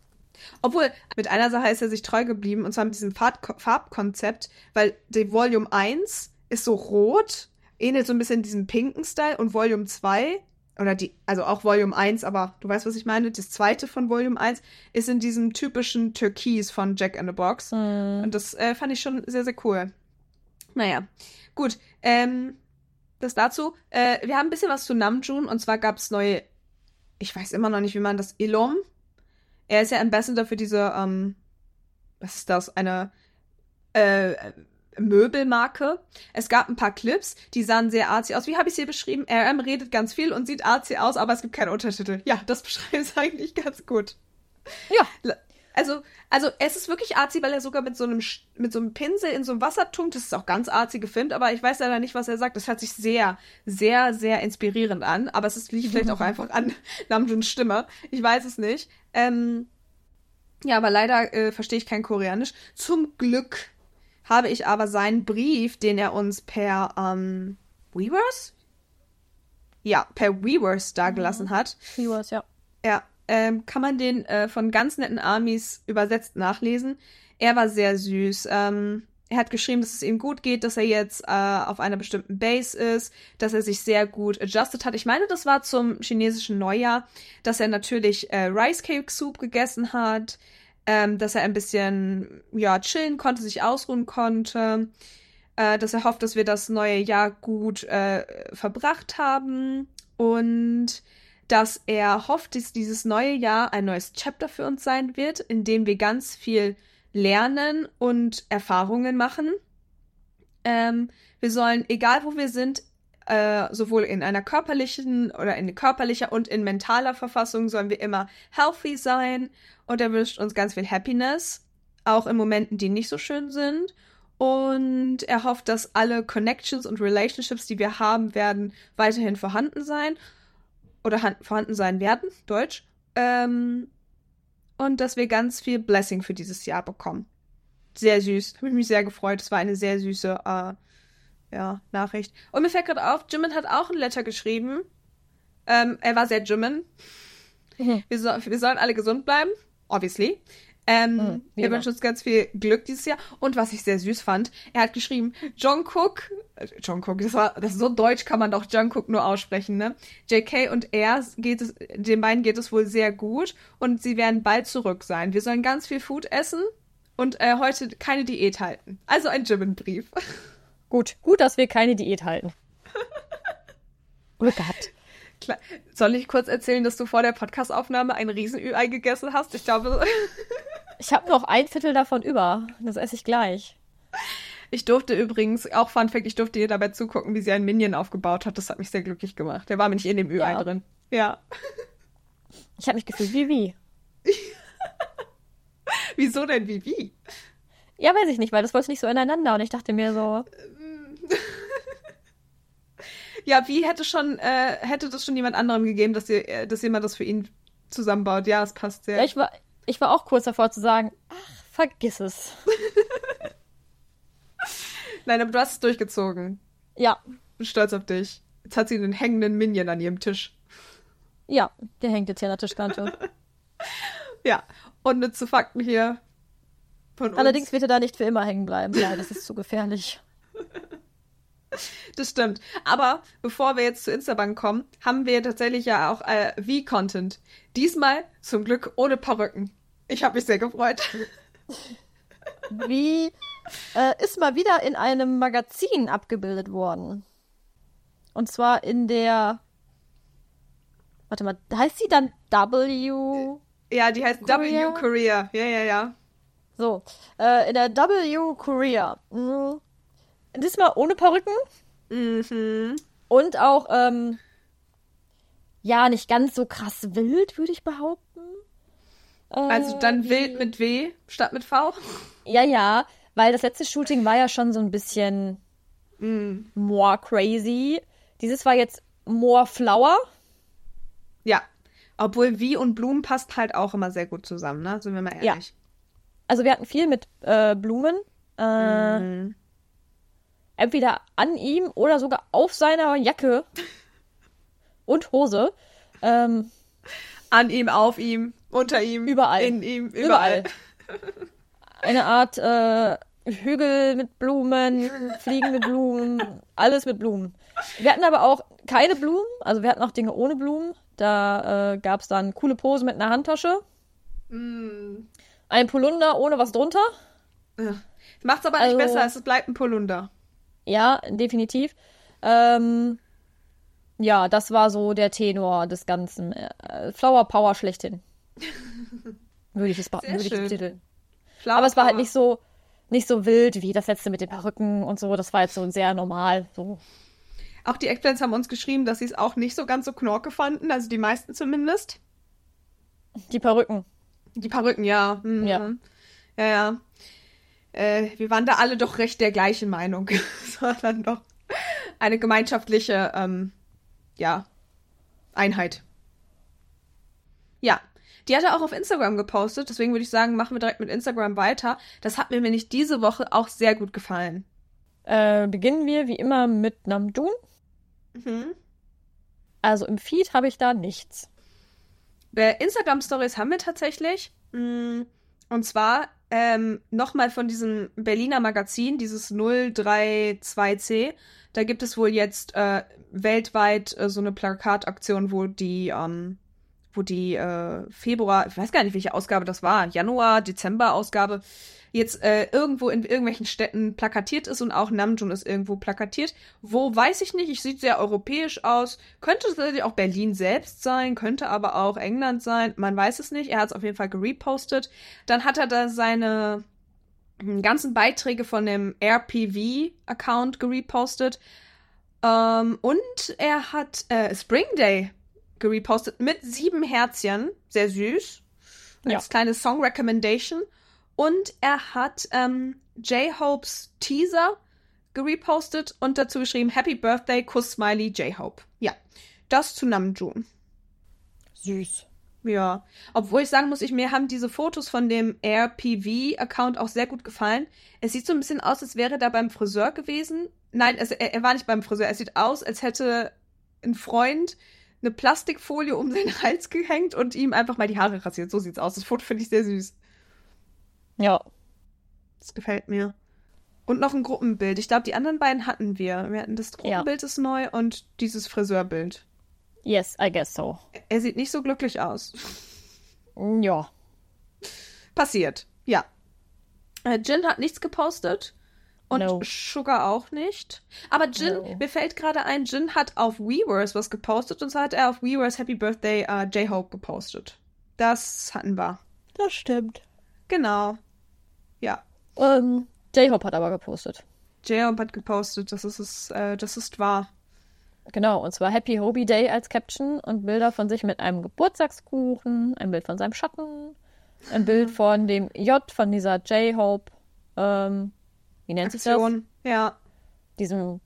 Obwohl, mit einer Sache ist er sich treu geblieben, und zwar mit diesem Farb Farbkonzept, weil die Volume 1 ist so rot, ähnelt so ein bisschen diesem pinken Style, und Volume 2, oder die, also auch Volume 1, aber du weißt, was ich meine, das zweite von Volume 1 ist in diesem typischen Türkis von Jack in the Box. Mhm. Und das äh, fand ich schon sehr, sehr cool. Naja, gut. Ähm, das dazu. Äh, wir haben ein bisschen was zu Namjoon, und zwar gab es neue ich weiß immer noch nicht, wie man das, Ilom. Er ist ja Ambassador für diese, ähm, was ist das, eine äh, Möbelmarke. Es gab ein paar Clips, die sahen sehr artsy aus. Wie habe ich sie beschrieben? RM redet ganz viel und sieht artsy aus, aber es gibt keine Untertitel. Ja, das beschreibt es eigentlich ganz gut. Ja. Also, also es ist wirklich arzi, weil er sogar mit so einem mit so einem Pinsel in so einem Wasser tunkt. Das ist auch ganz arzi gefilmt, aber ich weiß leider nicht, was er sagt. Das hört sich sehr, sehr, sehr inspirierend an. Aber es ist, liegt vielleicht auch einfach an Namjoons Stimme. Ich weiß es nicht. Ähm, ja, aber leider äh, verstehe ich kein Koreanisch. Zum Glück habe ich aber seinen Brief, den er uns per ähm, Weavers? Ja, per Weavers dagelassen mhm. hat. Weavers, ja. Ja, ähm, kann man den äh, von ganz netten Armies übersetzt nachlesen. Er war sehr süß. Ähm, er hat geschrieben, dass es ihm gut geht, dass er jetzt äh, auf einer bestimmten Base ist, dass er sich sehr gut adjusted hat. Ich meine, das war zum chinesischen Neujahr, dass er natürlich äh, Rice Cake Soup gegessen hat, ähm, dass er ein bisschen ja chillen konnte, sich ausruhen konnte, äh, dass er hofft, dass wir das neue Jahr gut äh, verbracht haben und dass er hofft, dass dieses neue Jahr ein neues Chapter für uns sein wird, in dem wir ganz viel lernen und Erfahrungen machen. Ähm, wir sollen, egal wo wir sind, äh, sowohl in einer körperlichen oder in körperlicher und in mentaler Verfassung sollen wir immer healthy sein und er wünscht uns ganz viel Happiness, auch in Momenten, die nicht so schön sind. Und er hofft, dass alle Connections und Relationships, die wir haben, werden weiterhin vorhanden sein oder vorhanden sein werden, Deutsch. Ähm, und dass wir ganz viel Blessing für dieses Jahr bekommen. Sehr süß. Habe ich mich sehr gefreut. Es war eine sehr süße äh, ja, Nachricht. Und mir fällt gerade auf, Jimin hat auch ein Letter geschrieben. Ähm, er war sehr Jimin. Mhm. Wir, so, wir sollen alle gesund bleiben, obviously. Ähm, mhm, wir wünschen uns ganz viel Glück dieses Jahr. Und was ich sehr süß fand, er hat geschrieben, Jungkook, äh, Jungkook, das war, das ist so deutsch kann man doch Jungkook nur aussprechen, ne? JK und er geht es, den beiden geht es wohl sehr gut und sie werden bald zurück sein. Wir sollen ganz viel Food essen und äh, heute keine Diät halten. Also ein Jimin-Brief. Gut, gut, dass wir keine Diät halten. oh Gott. Klar. Soll ich kurz erzählen, dass du vor der Podcastaufnahme ein Riesenüei gegessen hast? Ich glaube. ich habe noch ein Viertel davon über. Das esse ich gleich. Ich durfte übrigens, auch Fun Fact, ich durfte ihr dabei zugucken, wie sie einen Minion aufgebaut hat. Das hat mich sehr glücklich gemacht. Der war mir nicht in dem Ü-Ei ja. drin. Ja. Ich habe mich gefühlt wie wie. Wieso denn wie wie? Ja, weiß ich nicht, weil das wollte nicht so ineinander und ich dachte mir so. Ja, wie hätte schon, äh, hätte das schon jemand anderem gegeben, dass, ihr, äh, dass jemand das für ihn zusammenbaut? Ja, es passt sehr. Ja, ich war, ich war auch kurz davor zu sagen, ach, vergiss es. Nein, aber du hast es durchgezogen. Ja. Bin stolz auf dich. Jetzt hat sie einen hängenden Minion an ihrem Tisch. Ja, der hängt jetzt hier an der Tischkante. ja, und mit zu Fakten hier. Allerdings wird er da nicht für immer hängen bleiben. Ja, das ist zu gefährlich. Das stimmt. Aber bevor wir jetzt zu Instabank kommen, haben wir tatsächlich ja auch äh, V-Content. Diesmal zum Glück ohne Perücken. Ich habe mich sehr gefreut. Wie äh, ist mal wieder in einem Magazin abgebildet worden. Und zwar in der. Warte mal, heißt sie dann W? Ja, die heißt Korea? W Korea. Ja, ja, ja. So, äh, in der W Korea. Mhm. Diesmal ohne Perücken. Mhm. Und auch, ähm, ja, nicht ganz so krass wild, würde ich behaupten. Äh, also dann wild mit W statt mit V? Ja, ja, weil das letzte Shooting war ja schon so ein bisschen mm. more crazy. Dieses war jetzt more flower. Ja, obwohl Wie und Blumen passt halt auch immer sehr gut zusammen, ne? Sind wir mal ehrlich. Ja. Also wir hatten viel mit äh, Blumen. Äh, mm entweder an ihm oder sogar auf seiner Jacke und Hose. Ähm, an ihm, auf ihm, unter ihm, überall. In ihm, überall. überall. Eine Art äh, Hügel mit Blumen, fliegende Blumen, alles mit Blumen. Wir hatten aber auch keine Blumen, also wir hatten auch Dinge ohne Blumen. Da äh, gab es dann coole Posen mit einer Handtasche. Mm. Ein Polunder ohne was drunter. Ja. Macht's aber nicht also, besser, es bleibt ein Polunder. Ja, definitiv. Ähm, ja, das war so der Tenor des Ganzen. Äh, Flower Power schlechthin. würde ich es würde ich betiteln. Aber es war halt nicht so, nicht so wild wie das letzte mit den Perücken und so. Das war jetzt so sehr normal. So. Auch die Eggplants haben uns geschrieben, dass sie es auch nicht so ganz so knorke fanden, also die meisten zumindest. Die Perücken. Die Perücken, ja. Mhm. Ja. Ja, ja äh, wir waren da alle doch recht der gleichen Meinung. es war dann doch eine gemeinschaftliche, ähm, ja, Einheit. Ja, die hat er auch auf Instagram gepostet, deswegen würde ich sagen, machen wir direkt mit Instagram weiter. Das hat mir nämlich diese Woche auch sehr gut gefallen. Äh, beginnen wir wie immer mit Namjoon. Mhm. Also im Feed habe ich da nichts. Instagram-Stories haben wir tatsächlich. Mm, Und zwar ähm, nochmal von diesem Berliner Magazin, dieses 032C. Da gibt es wohl jetzt äh, weltweit äh, so eine Plakataktion, wo die, ähm, wo die äh, Februar, ich weiß gar nicht, welche Ausgabe das war, Januar, Dezember Ausgabe, jetzt äh, irgendwo in irgendwelchen Städten plakatiert ist und auch Namjoon ist irgendwo plakatiert. Wo weiß ich nicht, ich sieht sehr europäisch aus. Könnte tatsächlich auch Berlin selbst sein, könnte aber auch England sein, man weiß es nicht. Er hat es auf jeden Fall gerepostet. Dann hat er da seine hm, ganzen Beiträge von dem RPV-Account gerepostet. Ähm, und er hat äh, Spring Day gerepostet mit sieben Herzchen. Sehr süß. Als Ja. kleine Song Recommendation. Und er hat ähm, J-Hopes Teaser gerepostet und dazu geschrieben Happy Birthday, Kuss Smiley, J-Hope. Ja, das zu Namjoon. Süß. Ja, obwohl ich sagen muss, ich, mir haben diese Fotos von dem RPV-Account auch sehr gut gefallen. Es sieht so ein bisschen aus, als wäre er da beim Friseur gewesen. Nein, es, er, er war nicht beim Friseur. Es sieht aus, als hätte ein Freund eine Plastikfolie um seinen Hals gehängt und ihm einfach mal die Haare rasiert. So sieht's aus. Das Foto finde ich sehr süß. Ja. Das gefällt mir. Und noch ein Gruppenbild. Ich glaube, die anderen beiden hatten wir. Wir hatten das Gruppenbild ist neu und dieses Friseurbild. Yes, I guess so. Er sieht nicht so glücklich aus. Ja. Passiert. Ja. Äh, Jin hat nichts gepostet. Und No. Sugar auch nicht. Aber Jin, No. mir fällt gerade ein, Jin hat auf Weverse was gepostet und zwar hat er auf Weverse Happy Birthday äh, J-Hope gepostet. Das hatten wir. Das stimmt. Genau. Ja. Ähm, J-Hope hat aber gepostet. J-Hope hat gepostet, das ist es, äh, das ist wahr. Genau, und zwar Happy Hobie Day als Caption und Bilder von sich mit einem Geburtstagskuchen, ein Bild von seinem Schatten, ein Bild von dem J von dieser J-Hope, ähm, wie nennt sich das? Ja. Diesem,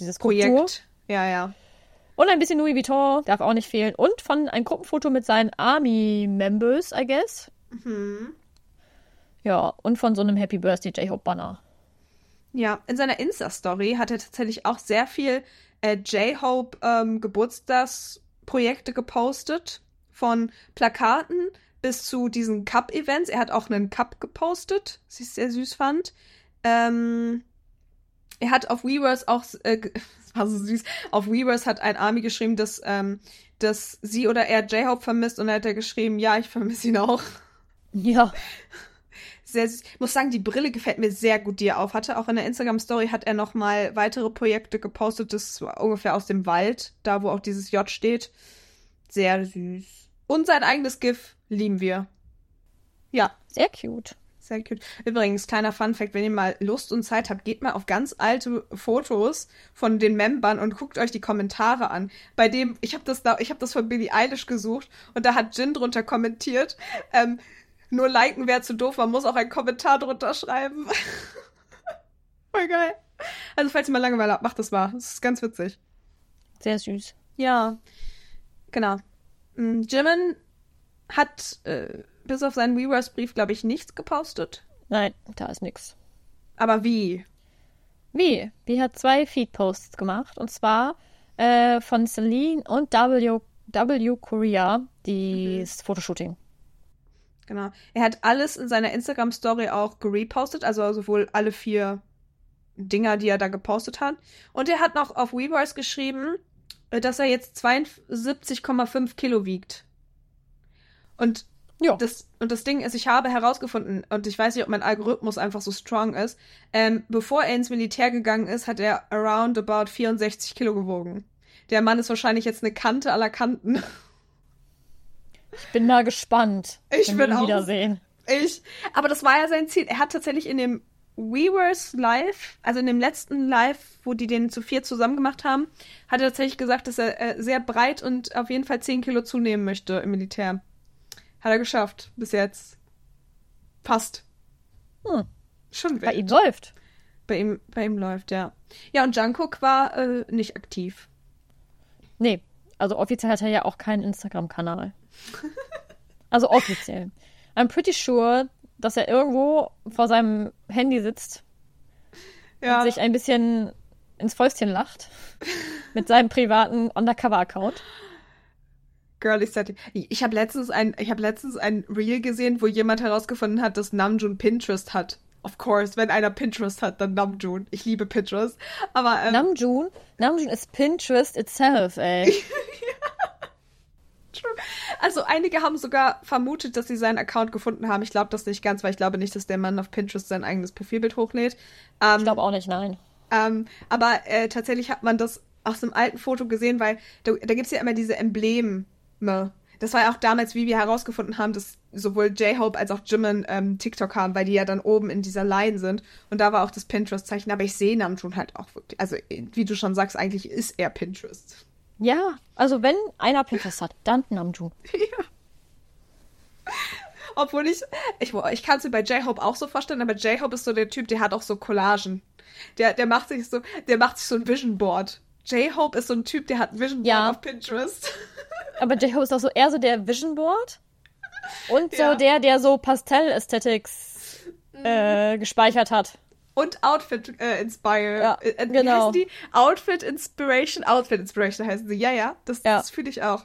dieses. Projekt. Ja, ja. Und ein bisschen Louis Vuitton, darf auch nicht fehlen. Und von ein Gruppenfoto mit seinen Army-Members, I guess. Mhm. Ja, und von so einem Happy Birthday J-Hope-Banner. Ja, in seiner Insta-Story hat er tatsächlich auch sehr viel äh, J-Hope ähm, Geburtstagsprojekte gepostet. Von Plakaten bis zu diesen Cup-Events. Er hat auch einen Cup gepostet, was ich sehr süß fand. Ähm, er hat auf Weverse auch, äh, war so süß, auf Weverse hat ein Army geschrieben, dass, ähm, dass sie oder er J-Hope vermisst und da hat er geschrieben, ja, ich vermisse ihn auch. Ja, sehr süß. Ich muss sagen, die Brille gefällt mir sehr gut, die er auf hatte. Auch in der Instagram-Story hat er noch mal weitere Projekte gepostet. Das war ungefähr aus dem Wald, da wo auch dieses J steht. Sehr süß. Und sein eigenes GIF lieben wir. Ja, sehr cute. sehr cute. Übrigens, kleiner Fun-Fact, wenn ihr mal Lust und Zeit habt, geht mal auf ganz alte Fotos von den Membern und guckt euch die Kommentare an. Bei dem, ich habe das da, ich habe das von Billie Eilish gesucht und da hat Jin drunter kommentiert, ähm, nur liken wäre zu doof, man muss auch einen Kommentar drunter schreiben. Voll geil. Also, falls ihr mal Langeweile habt, macht das mal. Das ist ganz witzig. Sehr süß. Ja, genau. Mm, Jimin hat äh, bis auf seinen Weavers-Brief, glaube ich, nichts gepostet. Nein, da ist nix. Aber wie? Wie? Die hat zwei Feed-Posts gemacht. Und zwar äh, von Celine und W, w Korea, das Fotoshooting. Genau. Er hat alles in seiner Instagram-Story auch gerepostet, also sowohl alle vier Dinger, die er da gepostet hat. Und er hat noch auf Weavers geschrieben, dass er jetzt 72,5 Kilo wiegt. Und Ja. das, und das Ding ist, ich habe herausgefunden, und ich weiß nicht, ob mein Algorithmus einfach so strong ist, ähm, bevor er ins Militär gegangen ist, hat er around about 64 Kilo gewogen. Der Mann ist wahrscheinlich jetzt eine Kante aller Kanten. Ich bin mal gespannt, Ich bin ihn auch- wiedersehen. Ich. Aber das war ja sein Ziel. Er hat tatsächlich in dem Weavers Live, also in dem letzten Live, wo die den zu vier zusammen gemacht haben, hat er tatsächlich gesagt, dass er äh, sehr breit und auf jeden Fall 10 Kilo zunehmen möchte im Militär. Hat er geschafft. Bis jetzt. Fast. Hm. Schon Bei wild. ihm läuft. Bei ihm, bei ihm läuft, ja. Ja, und Jungkook war äh, nicht aktiv. Nee, also offiziell hat er ja auch keinen Instagram-Kanal. Also offiziell. I'm pretty sure, dass er irgendwo vor seinem Handy sitzt Ja. sich ein bisschen ins Fäustchen lacht mit seinem privaten Undercover-Account. Girly Setting. Ich habe letztens ein, ich habe letztens ein Reel gesehen, wo jemand herausgefunden hat, dass Namjoon Pinterest hat. Of course, wenn einer Pinterest hat, dann Namjoon. Ich liebe Pinterest. Aber ähm, Namjoon, Namjoon ist Pinterest itself, ey. Also einige haben sogar vermutet, dass sie seinen Account gefunden haben. Ich glaube das nicht ganz, weil ich glaube nicht, dass der Mann auf Pinterest sein eigenes Profilbild hochlädt. Ähm, Ich glaube auch nicht, nein. ähm, aber äh, tatsächlich hat man das aus einem alten Foto gesehen, weil da, da gibt es ja immer diese Embleme. Das war ja auch damals, wie wir herausgefunden haben, dass sowohl J-Hope als auch Jimin ähm, TikTok haben, weil die ja dann oben in dieser Line sind. Und da war auch das Pinterest-Zeichen. Aber ich sehe Namjoon halt auch wirklich. Also, wie du schon sagst, eigentlich ist er Pinterest. Ja, also wenn einer Pinterest hat, dann Namjoon. Obwohl ich, ich, ich kann es mir bei J-Hope auch so vorstellen, aber J-Hope ist so der Typ, der hat auch so Collagen. Der, der macht sich so, der macht sich so ein Vision Board. J-Hope ist so ein Typ, der hat ein Vision Board Ja. auf Pinterest. Aber J-Hope ist auch so eher so der Vision Board und so Ja. der, der so Pastell-Aesthetics äh, gespeichert hat. Und Outfit äh, Inspire. Ja, äh, äh, wie genau. heißen die? Outfit Inspiration. Outfit Inspiration heißen sie. Ja, ja. Das, Ja. das fühle ich auch.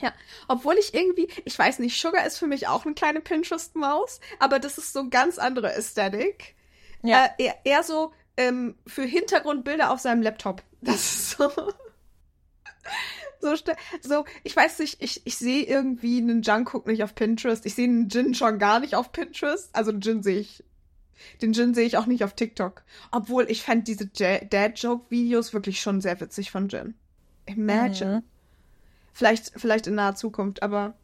Ja. Obwohl ich irgendwie, ich weiß nicht, Sugar ist für mich auch eine kleine Pinterest-Maus, aber das ist so eine ganz andere Ästhetik. Ja. Äh, eher, eher so ähm, für Hintergrundbilder auf seinem Laptop. Das ist so. So, so, ich weiß nicht, ich, ich sehe irgendwie einen Jungkook nicht auf Pinterest. Ich sehe einen Jin schon gar nicht auf Pinterest. Also einen Jin sehe ich. Den Jin sehe ich auch nicht auf TikTok. Obwohl ich fand diese Dad-Joke-Videos wirklich schon sehr witzig von Jin. Imagine. Mhm. Vielleicht, vielleicht in naher Zukunft, aber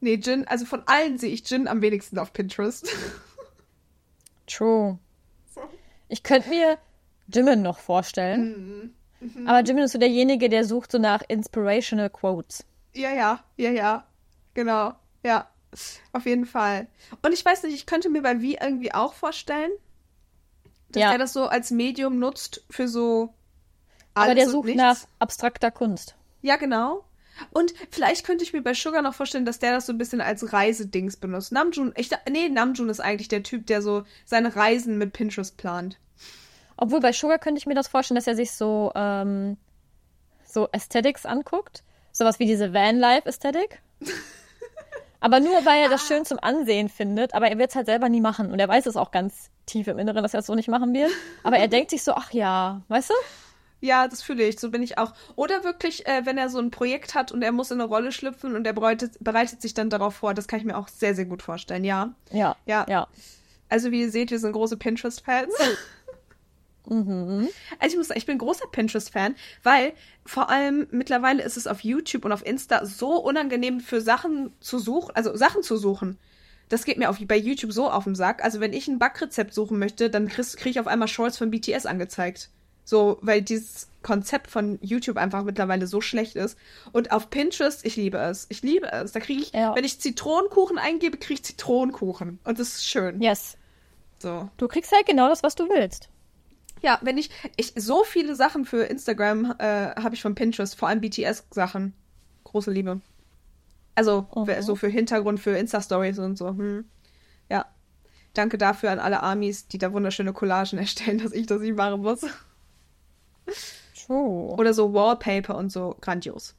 nee, Jin, also von allen sehe ich Jin am wenigsten auf Pinterest. True. Ich könnte mir Jimin noch vorstellen. Aber Jimin ist so derjenige, der sucht so nach inspirational Quotes. Ja, ja, ja, ja. Genau. Ja. Auf jeden Fall. Und ich weiß nicht, ich könnte mir bei Wie irgendwie auch vorstellen, dass Ja. er das so als Medium nutzt für so. Aber alles der und sucht nichts. nach abstrakter Kunst. Ja, genau. Und vielleicht könnte ich mir bei Sugar noch vorstellen, dass der das so ein bisschen als Reisedings benutzt. Namjoon, ich, nee, Namjoon ist eigentlich der Typ, der so seine Reisen mit Pinterest plant. Obwohl bei Sugar könnte ich mir das vorstellen, dass er sich so, ähm, so Aesthetics anguckt. Sowas wie diese Vanlife-Ästhetik. Aber nur, weil er das schön zum Ansehen findet. Aber er wird es halt selber nie machen. Und er weiß es auch ganz tief im Inneren, dass er es so nicht machen wird. Aber er denkt sich so, ach ja, weißt du? Ja, das fühle ich, so bin ich auch. Oder wirklich, äh, wenn er so ein Projekt hat und er muss in eine Rolle schlüpfen und er bereitet, bereitet sich dann darauf vor, das kann ich mir auch sehr, sehr gut vorstellen, ja. Ja. Ja. Ja. Also wie ihr seht, wir sind große Pinterest-Fans. Mhm. Also ich muss sagen, ich bin großer Pinterest-Fan, weil vor allem mittlerweile ist es auf YouTube und auf Insta so unangenehm für Sachen zu suchen, also Sachen zu suchen. Das geht mir auf, bei YouTube so auf den Sack. Also wenn ich ein Backrezept suchen möchte, dann kriege krieg ich auf einmal Shorts von BTS angezeigt. So, weil dieses Konzept von YouTube einfach mittlerweile so schlecht ist. Und auf Pinterest, ich liebe es. Ich liebe es. Da kriege ich, Ja. wenn ich Zitronenkuchen eingebe, kriege ich Zitronenkuchen. Und das ist schön. Yes. So. Du kriegst halt genau das, was du willst. Ja, wenn ich, ich so viele Sachen für Instagram äh, habe ich von Pinterest, vor allem BTS-Sachen. Große Liebe. Also Mhm. so für Hintergrund, für Insta-Stories und so. Hm. Ja. Danke dafür an alle Amis, die da wunderschöne Collagen erstellen, dass ich das nicht machen muss. True. Oder so Wallpaper und so. Grandios.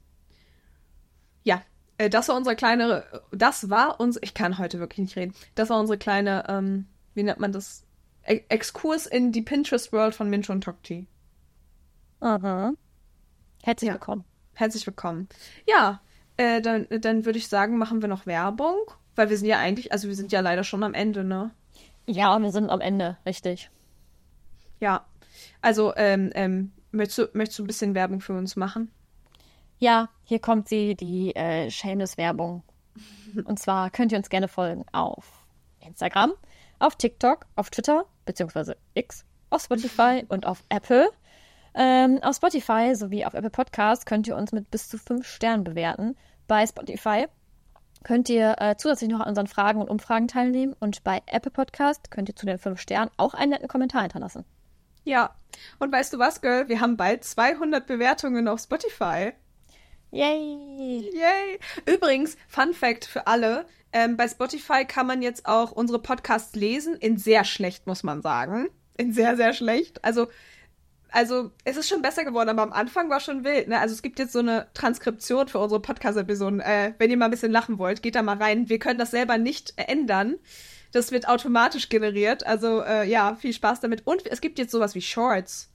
Ja. Äh, das war unsere kleine, das war uns, ich kann heute wirklich nicht reden. Das war unsere kleine, ähm, wie nennt man das? Exkurs in die Pinterest-World von Mincho und Tokti. Aha. Herzlich Ja. willkommen. Herzlich willkommen. Ja, äh, dann, dann würde ich sagen, machen wir noch Werbung, weil wir sind ja eigentlich, also wir sind ja leider schon am Ende, ne? Ja, wir sind am Ende, richtig. Ja. Also, ähm, ähm, möchtest du, möchtest du ein bisschen Werbung für uns machen? Ja, hier kommt sie, die äh, Shameless-Werbung. Und zwar könnt ihr uns gerne folgen auf Instagram, auf TikTok, auf Twitter, beziehungsweise X, auf Spotify und auf Apple. Ähm, auf Spotify sowie auf Apple Podcast könnt ihr uns mit bis zu fünf Sternen bewerten. Bei Spotify könnt ihr äh, zusätzlich noch an unseren Fragen und Umfragen teilnehmen. Und bei Apple Podcast könnt ihr zu den fünf Sternen auch einen netten Kommentar hinterlassen. Ja. Und weißt du was, Girl? Wir haben bald 200 Bewertungen auf Spotify. Yay! Yay! Übrigens, Fun Fact für alle: ähm, Bei Spotify kann man jetzt auch unsere Podcasts lesen. In sehr schlecht, muss man sagen. In sehr, sehr schlecht. Also, also es ist schon besser geworden, aber am Anfang war schon wild. Ne? Also es gibt jetzt so eine Transkription für unsere Podcast-Episoden. Äh, wenn ihr mal ein bisschen lachen wollt, geht da mal rein. Wir können das selber nicht ändern. Das wird automatisch generiert. Also äh, ja, viel Spaß damit. Und es gibt jetzt sowas wie Shorts.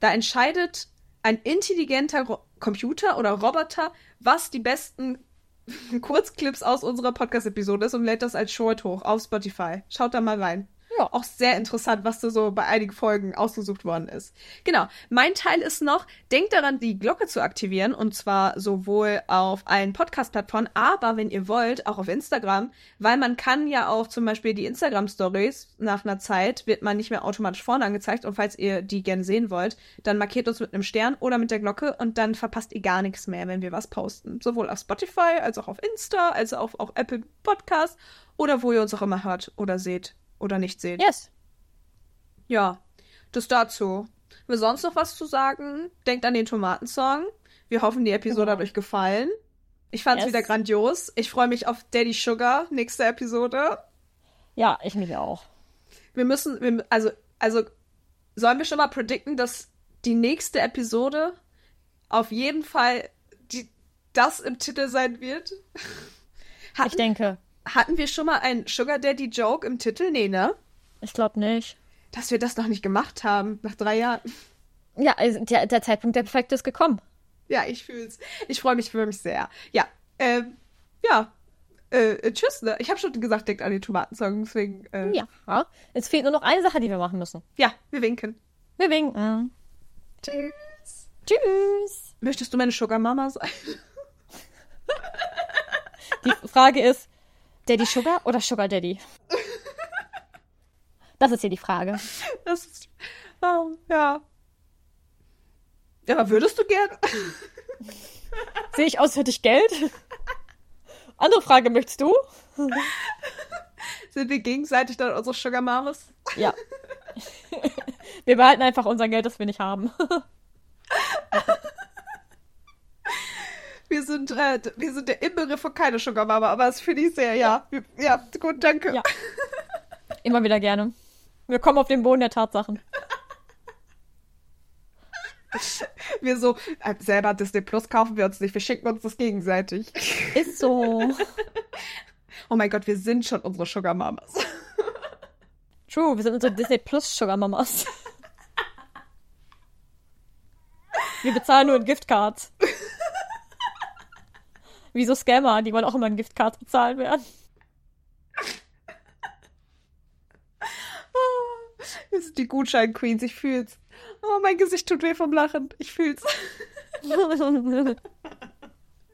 Da entscheidet ein intelligenter Ro Computer oder Roboter, was die besten Kurzclips aus unserer Podcast-Episode ist und lädt das als Short hoch auf Spotify. Schaut da mal rein. Ja, auch sehr interessant, was da so bei einigen Folgen ausgesucht worden ist. Genau. Mein Teil ist noch, denkt daran, die Glocke zu aktivieren und zwar sowohl auf allen Podcast-Plattformen, aber wenn ihr wollt, auch auf Instagram, weil man kann ja auch zum Beispiel die Instagram-Stories nach einer Zeit wird man nicht mehr automatisch vorne angezeigt und falls ihr die gerne sehen wollt, dann markiert uns mit einem Stern oder mit der Glocke und dann verpasst ihr gar nichts mehr, wenn wir was posten. Sowohl auf Spotify als auch auf Insta, als auch auf Apple Podcast oder wo ihr uns auch immer hört oder seht oder nicht seht. Yes. Ja, das dazu. Wir sonst noch was zu sagen? Denkt an den Tomatensong. Wir hoffen, die Episode Genau. hat euch gefallen. Ich fand's Yes. wieder grandios. Ich freue mich auf Daddy Sugar, nächste Episode. Ja, ich mich auch. Wir müssen, wir, also, also, sollen wir schon mal predikten, dass die nächste Episode auf jeden Fall die, das im Titel sein wird? Hatten, Ich denke. Hatten wir schon mal einen Sugar Daddy Joke im Titel? Nee, ne? Ich glaube nicht. Dass wir das noch nicht gemacht haben, nach drei Jahren. Ja, also der, der Zeitpunkt der perfekte ist gekommen. Ja, ich fühl's. Ich freue mich für mich sehr. Ja, ähm, ja. Äh, äh, tschüss, ne? Ich habe schon gesagt, denkt an den Tomatensong, deswegen, äh, ja. Ja. Es fehlt nur noch eine Sache, die wir machen müssen. ja, wir winken. Wir winken. Tschüss. Tschüss. Möchtest du meine Sugar Mama sein? Die Frage ist, Daddy Sugar oder Sugar Daddy? Das ist hier die Frage. Das ist, oh, ja. Ja, aber würdest du gern? Sehe ich aus, hätte ich Geld? Andere Frage, möchtest du? Sind wir gegenseitig dann unsere Sugar Mamas? Ja. Wir behalten einfach unser Geld, das wir nicht haben. Wir sind, äh, wir sind der Inbegriff von keine Sugar Mama, aber das finde ich sehr, ja. Ja, ja gut, danke. Ja. Immer wieder gerne. Wir kommen auf den Boden der Tatsachen. Wir so, äh, selber Disney Plus kaufen wir uns nicht, wir schicken uns das gegenseitig. Ist so. Oh mein Gott, wir sind schon unsere Sugar Mamas. True, wir sind unsere Disney Plus Sugar Mamas. Wir bezahlen nur in Giftcards. Wie so Scammer, die wollen auch immer in Giftcards bezahlen werden. Wir sind die Gutschein-Queens, ich fühl's. Oh, mein Gesicht tut weh vom Lachen. Ich fühl's.